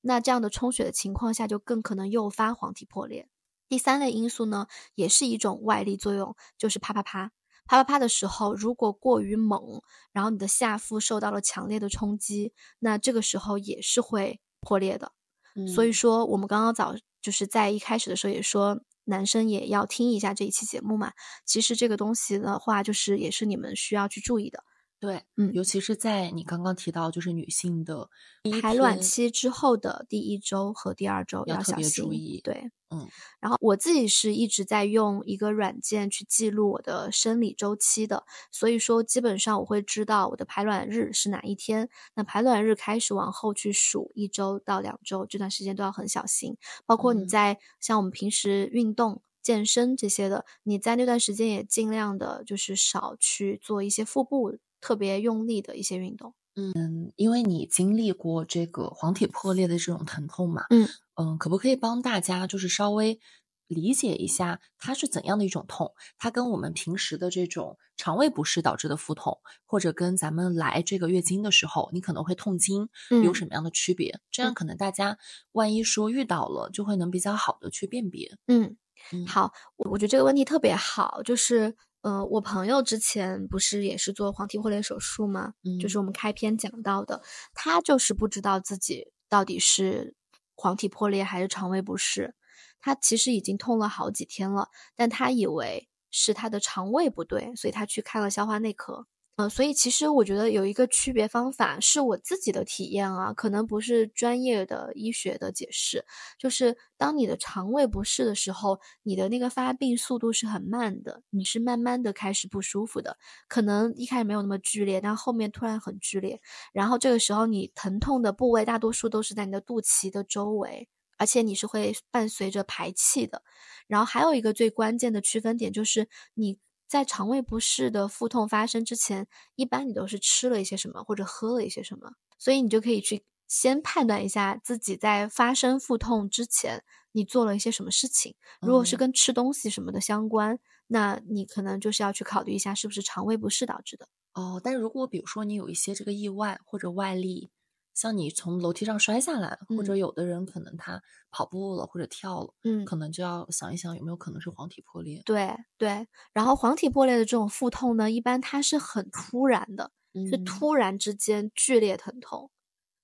那这样的充血的情况下，就更可能诱发黄体破裂。第三类因素呢，也是一种外力作用，就是啪啪啪。啪啪啪的时候，如果过于猛，然后你的下腹受到了强烈的冲击，那这个时候也是会破裂的。所以嗯说，我们刚刚早就是在一开始的时候也说，男生也要听一下这一期节目嘛。其实这个东西的话，就是也是你们需要去注意的。对，嗯尤其是在你刚刚提到，就是女性的排卵，期之后的第一周和第二周要特别小心。注意对，嗯然后我自己是一直在用一个软件去记录我的生理周期的，所以说基本上我会知道我的排卵日是哪一天。那排卵日开始往后去数一周到两周，这段时间都要很小心。包括你嗯在像我们平时运动、健身这些的，你在那段时间也尽量的就是少去做一些腹部特别用力的一些运动。嗯，因为你经历过这个黄体破裂的这种疼痛嘛，嗯嗯，可不可以帮大家就是稍微理解一下它是怎样的一种痛？它跟我们平时的这种肠胃不适导致的腹痛，或者跟咱们来这个月经的时候你可能会痛经有嗯什么样的区别？这样嗯可能大家万一说遇到了，就会能比较好的去辨别。嗯。嗯，好，我我觉得这个问题特别好，就是，呃，我朋友之前不是也是做黄体破裂手术吗？就嗯是我们开篇讲到的，他就是不知道自己到底是黄体破裂还是肠胃不适，他其实已经痛了好几天了，但他以为是他的肠胃不对，所以他去看了消化内科。呃，所以其实我觉得有一个区别方法是我自己的体验啊，可能不是专业的医学的解释，就是当你的肠胃不适的时候，你的那个发病速度是很慢的，你是慢慢的开始不舒服的，可能一开始没有那么剧烈，但后面突然很剧烈，然后这个时候你疼痛的部位大多数都是在你的肚脐的周围，而且你是会伴随着排气的。然后还有一个最关键的区分点就是你。在肠胃不适的腹痛发生之前，一般你都是吃了一些什么或者喝了一些什么，所以你就可以去先判断一下自己在发生腹痛之前你做了一些什么事情。如果是嗯跟吃东西什么的相关，那你可能就是要去考虑一下是不是肠胃不适导致的。哦，但如果比如说你有一些这个意外或者外力，像你从楼梯上摔下来，或者嗯有的人可能他跑步了或者跳了，嗯，可能就要想一想有没有可能是黄体破裂。对对。然后黄体破裂的这种腹痛呢，一般它是很突然的，是嗯突然之间剧烈疼痛。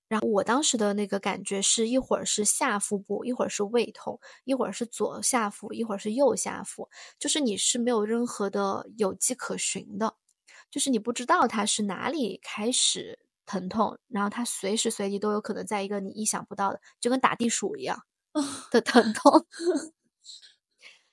然后我当时的那个感觉是一会儿是下腹部，一会儿是胃痛，一会儿是左下腹，一会儿是右下腹，就是你是没有任何的有迹可循的，就是你不知道它是哪里开始疼痛，然后它随时随地都有可能在一个你意想不到的，就跟打地鼠一样的疼痛。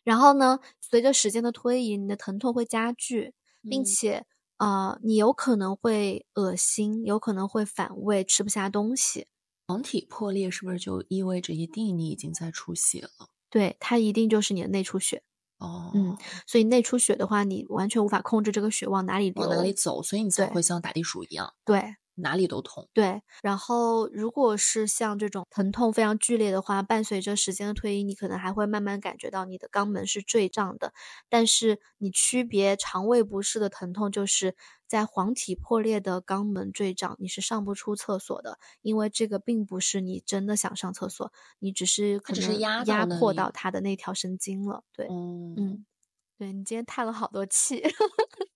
然后呢，随着时间的推移，你的疼痛会加剧，并且呃，你有可能会恶心，有可能会反胃，吃不下东西。黄体破裂是不是就意味着一定你已经在出血了？对，它一定就是你的内出血。哦，嗯，所以内出血的话，你完全无法控制这个血往哪里流，往哪里走，所以你才会像打地鼠一样。对。哪里都痛，对。然后，如果是像这种疼痛非常剧烈的话，伴随着时间的推移，你可能还会慢慢感觉到你的肛门是坠胀的。但是，你区别肠胃不适的疼痛，就是在黄体破裂的肛门坠胀，你是上不出厕所的，因为这个并不是你真的想上厕所，你只是可能压压迫到它的那条神经了。对，嗯嗯，对你今天叹了好多气。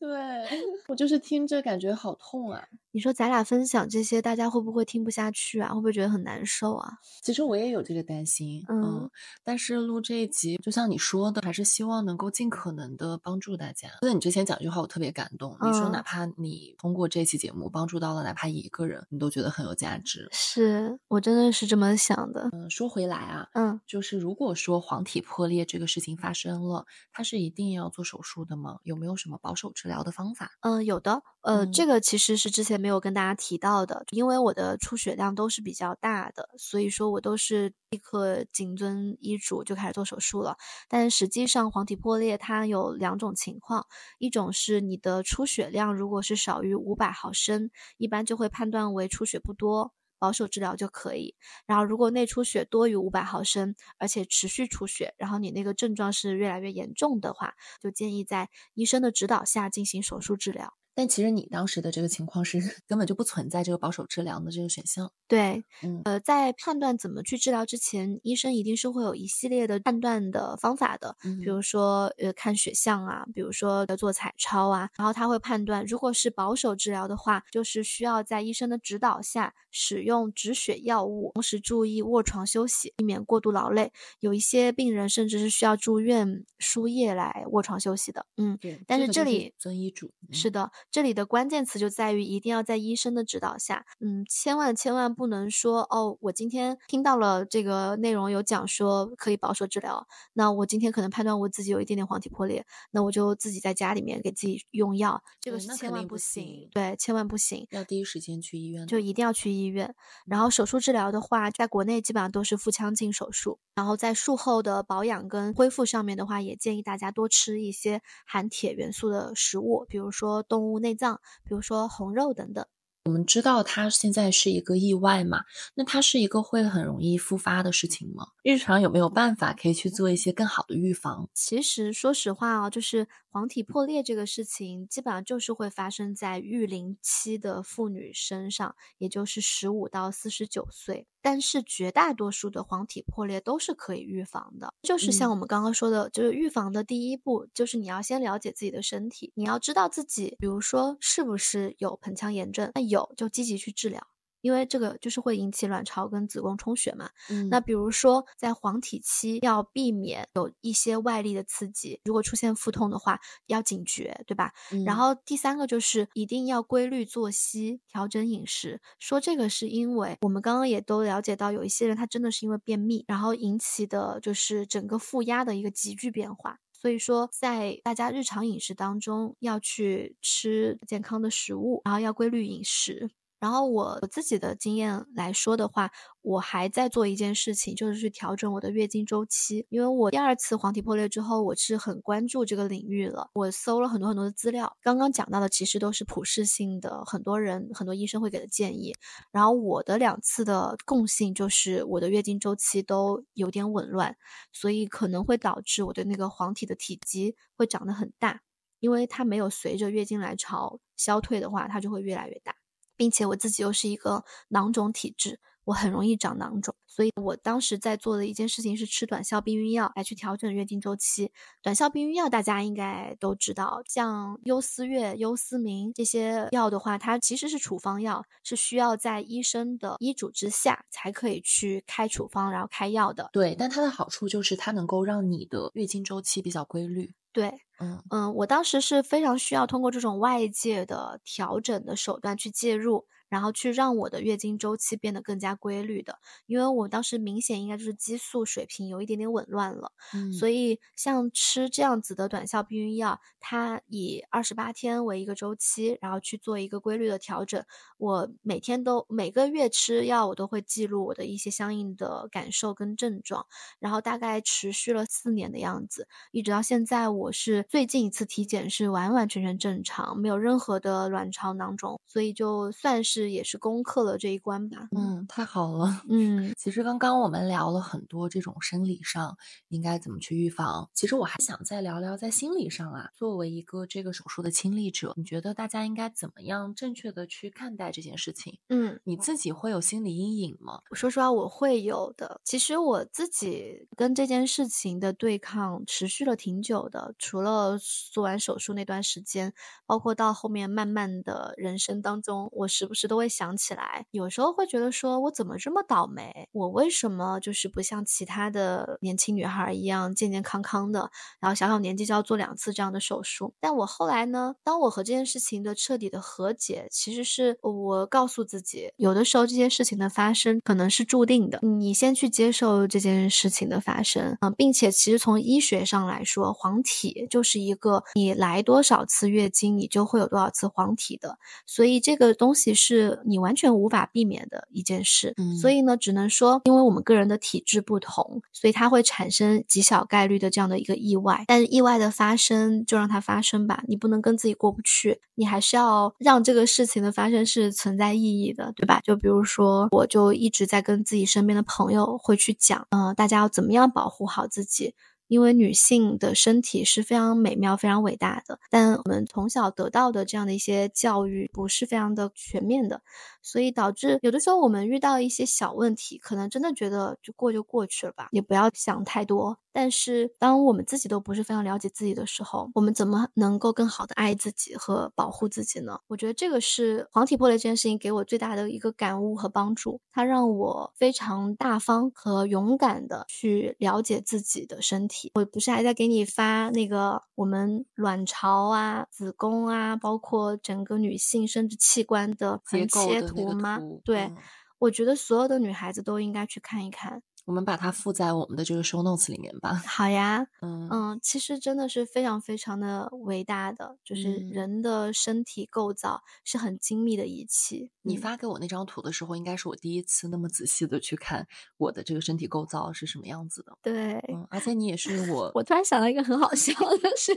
对 我就是听着感觉好痛啊！你说咱俩分享这些，大家会不会听不下去啊？会不会觉得很难受啊？其实我也有这个担心，嗯，但是录这一集，就像你说的，还是希望能够尽可能的帮助大家。记得你之前讲一句话，我特别感动。你说哪怕你通过这期节目帮助到了哪怕一个人，你都觉得很有价值。是我真的是这么想的。嗯，说回来啊，嗯，就是如果说黄体破裂这个事情发生了，它是一定要做手术的吗？有没有什么保守治疗的方法？嗯，有的。呃，这个其实是之前没有跟大家提到的，因为我的出血量都是比较大的，所以说我都是立刻谨遵医嘱就开始做手术了。但实际上，黄体破裂它有两种情况，一种是你的出血量如果是少于五百毫升，一般就会判断为出血不多，保守治疗就可以。然后如果内出血多于五百毫升，而且持续出血，然后你那个症状是越来越严重的话，就建议在医生的指导下进行手术治疗。但其实你当时的这个情况是 根本就不存在这个保守治疗的这个选项。对，嗯，呃，在判断怎么去治疗之前，医生一定是会有一系列的判断的方法的。比如说，呃，看血象啊，比如说做彩超啊，然后他会判断，如果是保守治疗的话，就是需要在医生的指导下使用止血药物，同时注意卧床休息，避免过度劳累。有一些病人甚至是需要住院输液来卧床休息的。嗯，对。但是这里遵医嘱。是的。这里的关键词就在于一定要在医生的指导下，嗯，千万千万不能说哦，我今天听到了这个内容有讲说可以保守治疗，那我今天可能判断我自己有一点点黄体破裂，那我就自己在家里面给自己用药，这个是千万不行，对，千万不行，要第一时间去医院，就一定要去医院。然后手术治疗的话，在国内基本上都是腹腔镜手术，然后在术后的保养跟恢复上面的话，也建议大家多吃一些含铁元素的食物，比如说动物物内脏。比如说红肉等等。我们知道它现在是一个意外嘛？那它是一个会很容易复发的事情吗？日常有没有办法可以去做一些更好的预防？其实说实话啊，就是黄体破裂这个事情，基本上就是会发生在育龄期的妇女身上，也就是十五到四十九岁。但是绝大多数的黄体破裂都是可以预防的，就是像我们刚刚说的，就是预防的第一步就是你要先了解自己的身体，你要知道自己，比如说是不是有盆腔炎症，那有就积极去治疗。因为这个就是会引起卵巢跟子宫充血嘛。嗯，那比如说在黄体期要避免有一些外力的刺激，如果出现腹痛的话要警觉，对吧？然后第三个就是一定要规律作息，调整饮食。说这个是因为我们刚刚也都了解到，有一些人他真的是因为便秘，然后引起的就是整个负压的一个急剧变化。所以说在大家日常饮食当中要去吃健康的食物，然后要规律饮食。然后我我自己的经验来说的话，我还在做一件事情，就是去调整我的月经周期。因为我第二次黄体破裂之后，我是很关注这个领域了，我搜了很多很多的资料。刚刚讲到的其实都是普适性的，很多人很多医生会给的建议。然后我的两次的共性就是我的月经周期都有点紊乱，所以可能会导致我的那个黄体的体积会长得很大，因为它没有随着月经来潮消退的话，它就会越来越大。并且我自己又是一个囊肿体质，我很容易长囊肿，所所以我当时在做的一件事情是吃短效避孕药来去调整月经周期。短效避孕药大家应该都知道，像优思悦、优思明这些药的话，它其实是处方药，是需要在医生的医嘱之下才可以去开处方，然后开药的。对，但它的好处就是它能够让你的月经周期比较规律。对，嗯嗯，我当时是非常需要通过这种外界的调整的手段去介入。然后去让我的月经周期变得更加规律的，因为我当时明显应该就是激素水平有一点点紊乱了，嗯，所以像吃这样子的短效避孕药，它以二十八天为一个周期，然后去做一个规律的调整。我每天都每个月吃药，我都会记录我的一些相应的感受跟症状，然后大概持续了四年的样子，一直到现在，我是最近一次体检是完完全全正常，没有任何的卵巢囊肿，所以就算是。也是攻克了这一关吧。嗯，太好了。嗯，其实刚刚我们聊了很多这种生理上应该怎么去预防，其实我还想再聊聊在心理上啊。作为一个这个手术的亲历者，你觉得大家应该怎么样正确的去看待这件事情？嗯，你自己会有心理阴影吗？我说实话，我会有的。其实我自己跟这件事情的对抗持续了挺久的，除了做完手术那段时间，包括到后面慢慢的人生当中，我时不时都会想起来，有时候会觉得说，我怎么这么倒霉？我为什么就是不像其他的年轻女孩一样健健康康的，然后小小年纪就要做两次这样的手术？但我后来呢，当我和这件事情的彻底的和解，其实是我告诉自己，有的时候这些事情的发生可能是注定的，你先去接受这件事情的发生嗯，并且其实从医学上来说，黄体就是一个你来多少次月经，你就会有多少次黄体的，所以这个东西是。是你完全无法避免的一件事，嗯所以呢，只能说，因为我们个人的体质不同，所以它会产生极小概率的这样的一个意外。但是意外的发生就让它发生吧，你不能跟自己过不去，你还是要让这个事情的发生是存在意义的，对吧？就比如说，我就一直在跟自己身边的朋友会去讲，嗯，大家要怎么样保护好自己。因为女性的身体是非常美妙、非常伟大的，但我们从小得到的这样的一些教育不是非常的全面的，所以导致有的时候我们遇到一些小问题，可能真的觉得就过就过去了吧，也不要想太多。但是，当我们自己都不是非常了解自己的时候，我们怎么能够更好的爱自己和保护自己呢？我觉得这个是黄体破裂这件事情给我最大的一个感悟和帮助，它让我非常大方和勇敢的去了解自己的身体。我不是还在给你发那个我们卵巢啊、子宫啊，包括整个女性生殖器官的横切图吗？对，我觉得所有的女孩子都应该去看一看。我们把它附在我们的这个 show notes 里面吧。好呀，嗯嗯，其实真的是非常非常的伟大的，就是人的身体构造是很精密的仪器。你发给我那张图的时候，应该是我第一次那么仔细的去看我的这个身体构造是什么样子的。对，嗯，而且你也是 我，我突然想到一个很好笑的是，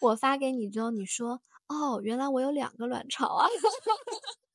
我发给你之后，你说哦，原来我有两个卵巢啊。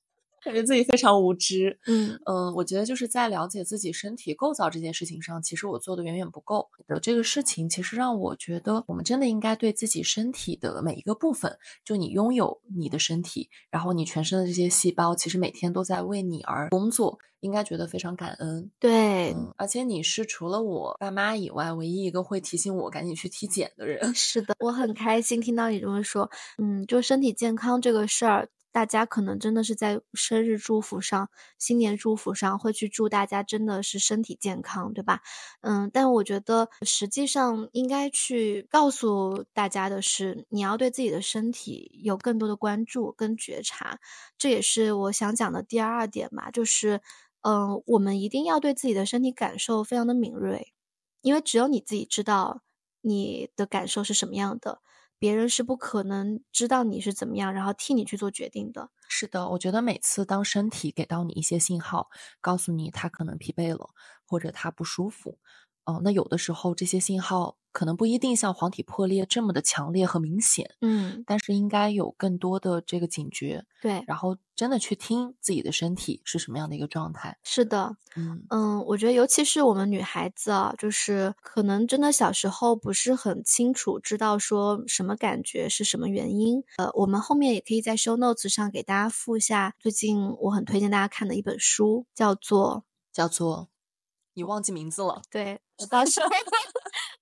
感觉自己非常无知，嗯嗯，我觉得就是在了解自己身体构造这件事情上，其实我做的远远不够的这个事情，其实让我觉得我们真的应该对自己身体的每一个部分，就你拥有你的身体，然后你全身的这些细胞，其实每天都在为你而工作，应该觉得非常感恩。对，嗯，而且你是除了我爸妈以外，唯一一个会提醒我赶紧去体检的人。是的，我很开心听到你这么说。嗯，就身体健康这个事儿。大家可能真的是在生日祝福上、新年祝福上会去祝大家真的是身体健康，对吧？嗯，但我觉得实际上应该去告诉大家的是，你要对自己的身体有更多的关注跟觉察。这也是我想讲的第二点嘛，就是，嗯，我们一定要对自己的身体感受非常的敏锐，因为只有你自己知道你的感受是什么样的。别人是不可能知道你是怎么样，然后替你去做决定的。是的，我觉得每次当身体给到你一些信号，告诉你他可能疲惫了，或者他不舒服。哦，那有的时候这些信号可能不一定像黄体破裂这么的强烈和明显，嗯，但是应该有更多的这个警觉，对，然后真的去听自己的身体是什么样的一个状态。是的，嗯嗯，我觉得尤其是我们女孩子啊，就是可能真的小时候不是很清楚知道说什么感觉是什么原因。呃，我们后面也可以在 show notes 上给大家附下最近我很推荐大家看的一本书，叫做叫做。你忘记名字了？对，我到时候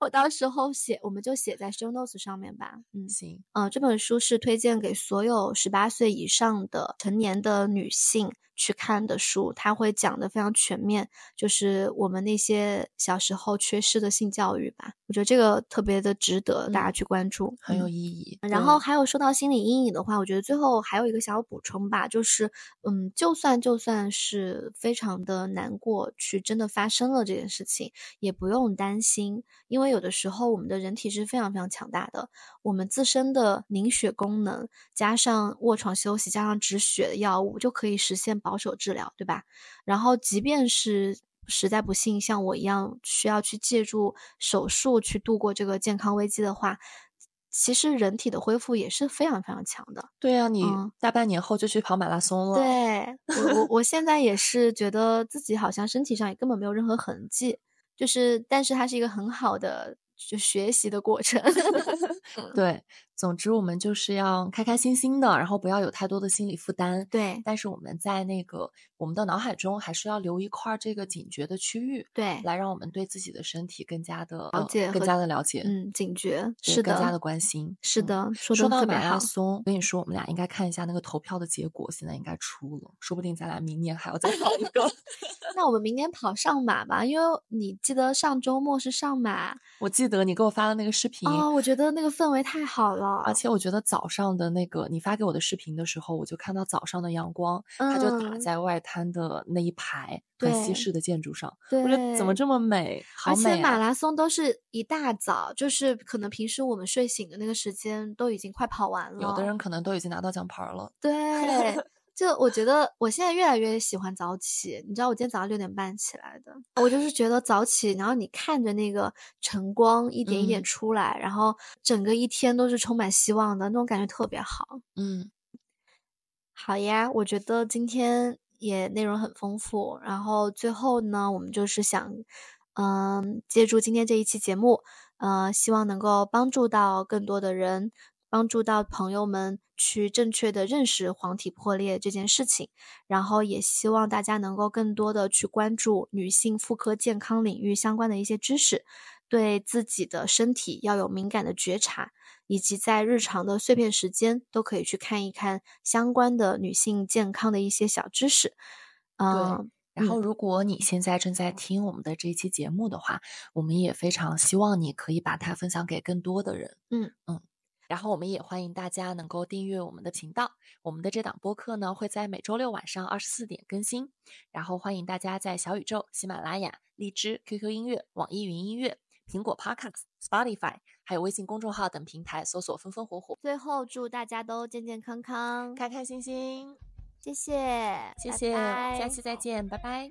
我到时候写，我们就写在 show notes 上面吧。嗯，行。嗯，这本书是推荐给所有十八岁以上的成年的女性。去看的书，它会讲的非常全面，就是我们那些小时候缺失的性教育吧。我觉得这个特别的值得大家去关注，很有意义。然后还有说到心理阴影的话，我觉得最后还有一个小补充吧，就是嗯，就算就算是非常的难过，去真的发生了这件事情，也不用担心，因为有的时候我们的人体是非常非常强大的，我们自身的凝血功能加上卧床休息加上止血的药物就可以实现保。守治疗，对吧？然后，即便是实在不幸像我一样需要去借助手术去度过这个健康危机的话，其实人体的恢复也是非常非常强的。对啊，你大半年后就去跑马拉松了。对，我我我现在也是觉得自己好像身体上也根本没有任何痕迹，就是，但是它是一个很好的。就学习的过程，对，总之我们就是要开开心心的，然后不要有太多的心理负担。对，但是我们在那个我们的脑海中还是要留一块这个警觉的区域，对，来让我们对自己的身体更加的了解，更加的了解，嗯，警觉是的更加的关心，是的。说到马拉松，我跟你说，我们俩应该看一下那个投票的结果，现在应该出了，说不定咱俩明年还要再跑一个。那我们明年跑上马吧，因为你记得上周末是上马，我记得你给我发的那个视频哦，我觉得那个氛围太好了，而且我觉得早上的那个你发给我的视频的时候，我就看到早上的阳光，它就打在外滩的那一排很西式的建筑上，我觉得怎么这么美，而且马拉松都是一大早，就是可能平时我们睡醒的那个时间都已经快跑完了，有的人可能都已经拿到奖牌了，对。就我觉得，我现在越来越喜欢早起。你知道，我今天早上六点半起来的，我就是觉得早起，然后你看着那个晨光一点一点出来，然后整个一天都是充满希望的那种感觉，特别好。嗯，好呀，我觉得今天也内容很丰富。然后最后呢，我们就是想，嗯，借助今天这一期节目，呃，希望能够帮助到更多的人。帮助到朋友们去正确的认识黄体破裂这件事情，然后也希望大家能够更多的去关注女性妇科健康领域相关的一些知识，对自己的身体要有敏感的觉察，以及在日常的碎片时间都可以去看一看相关的女性健康的一些小知识。嗯，然后如果你现在正在听我们的这一期节目的话，我们也非常希望你可以把它分享给更多的人。嗯嗯。然后我们也欢迎大家能够订阅我们的频道。我们的这档播客呢会在每周六晚上二十四点更新。然后欢迎大家在小宇宙、喜马拉雅、荔枝、QQ 音乐、网易云音乐、苹果 Podcast、Spotify，还有微信公众号等平台搜索“风风火火”。最后祝大家都健健康康、开开心心。谢谢，谢谢，下期再见，拜拜。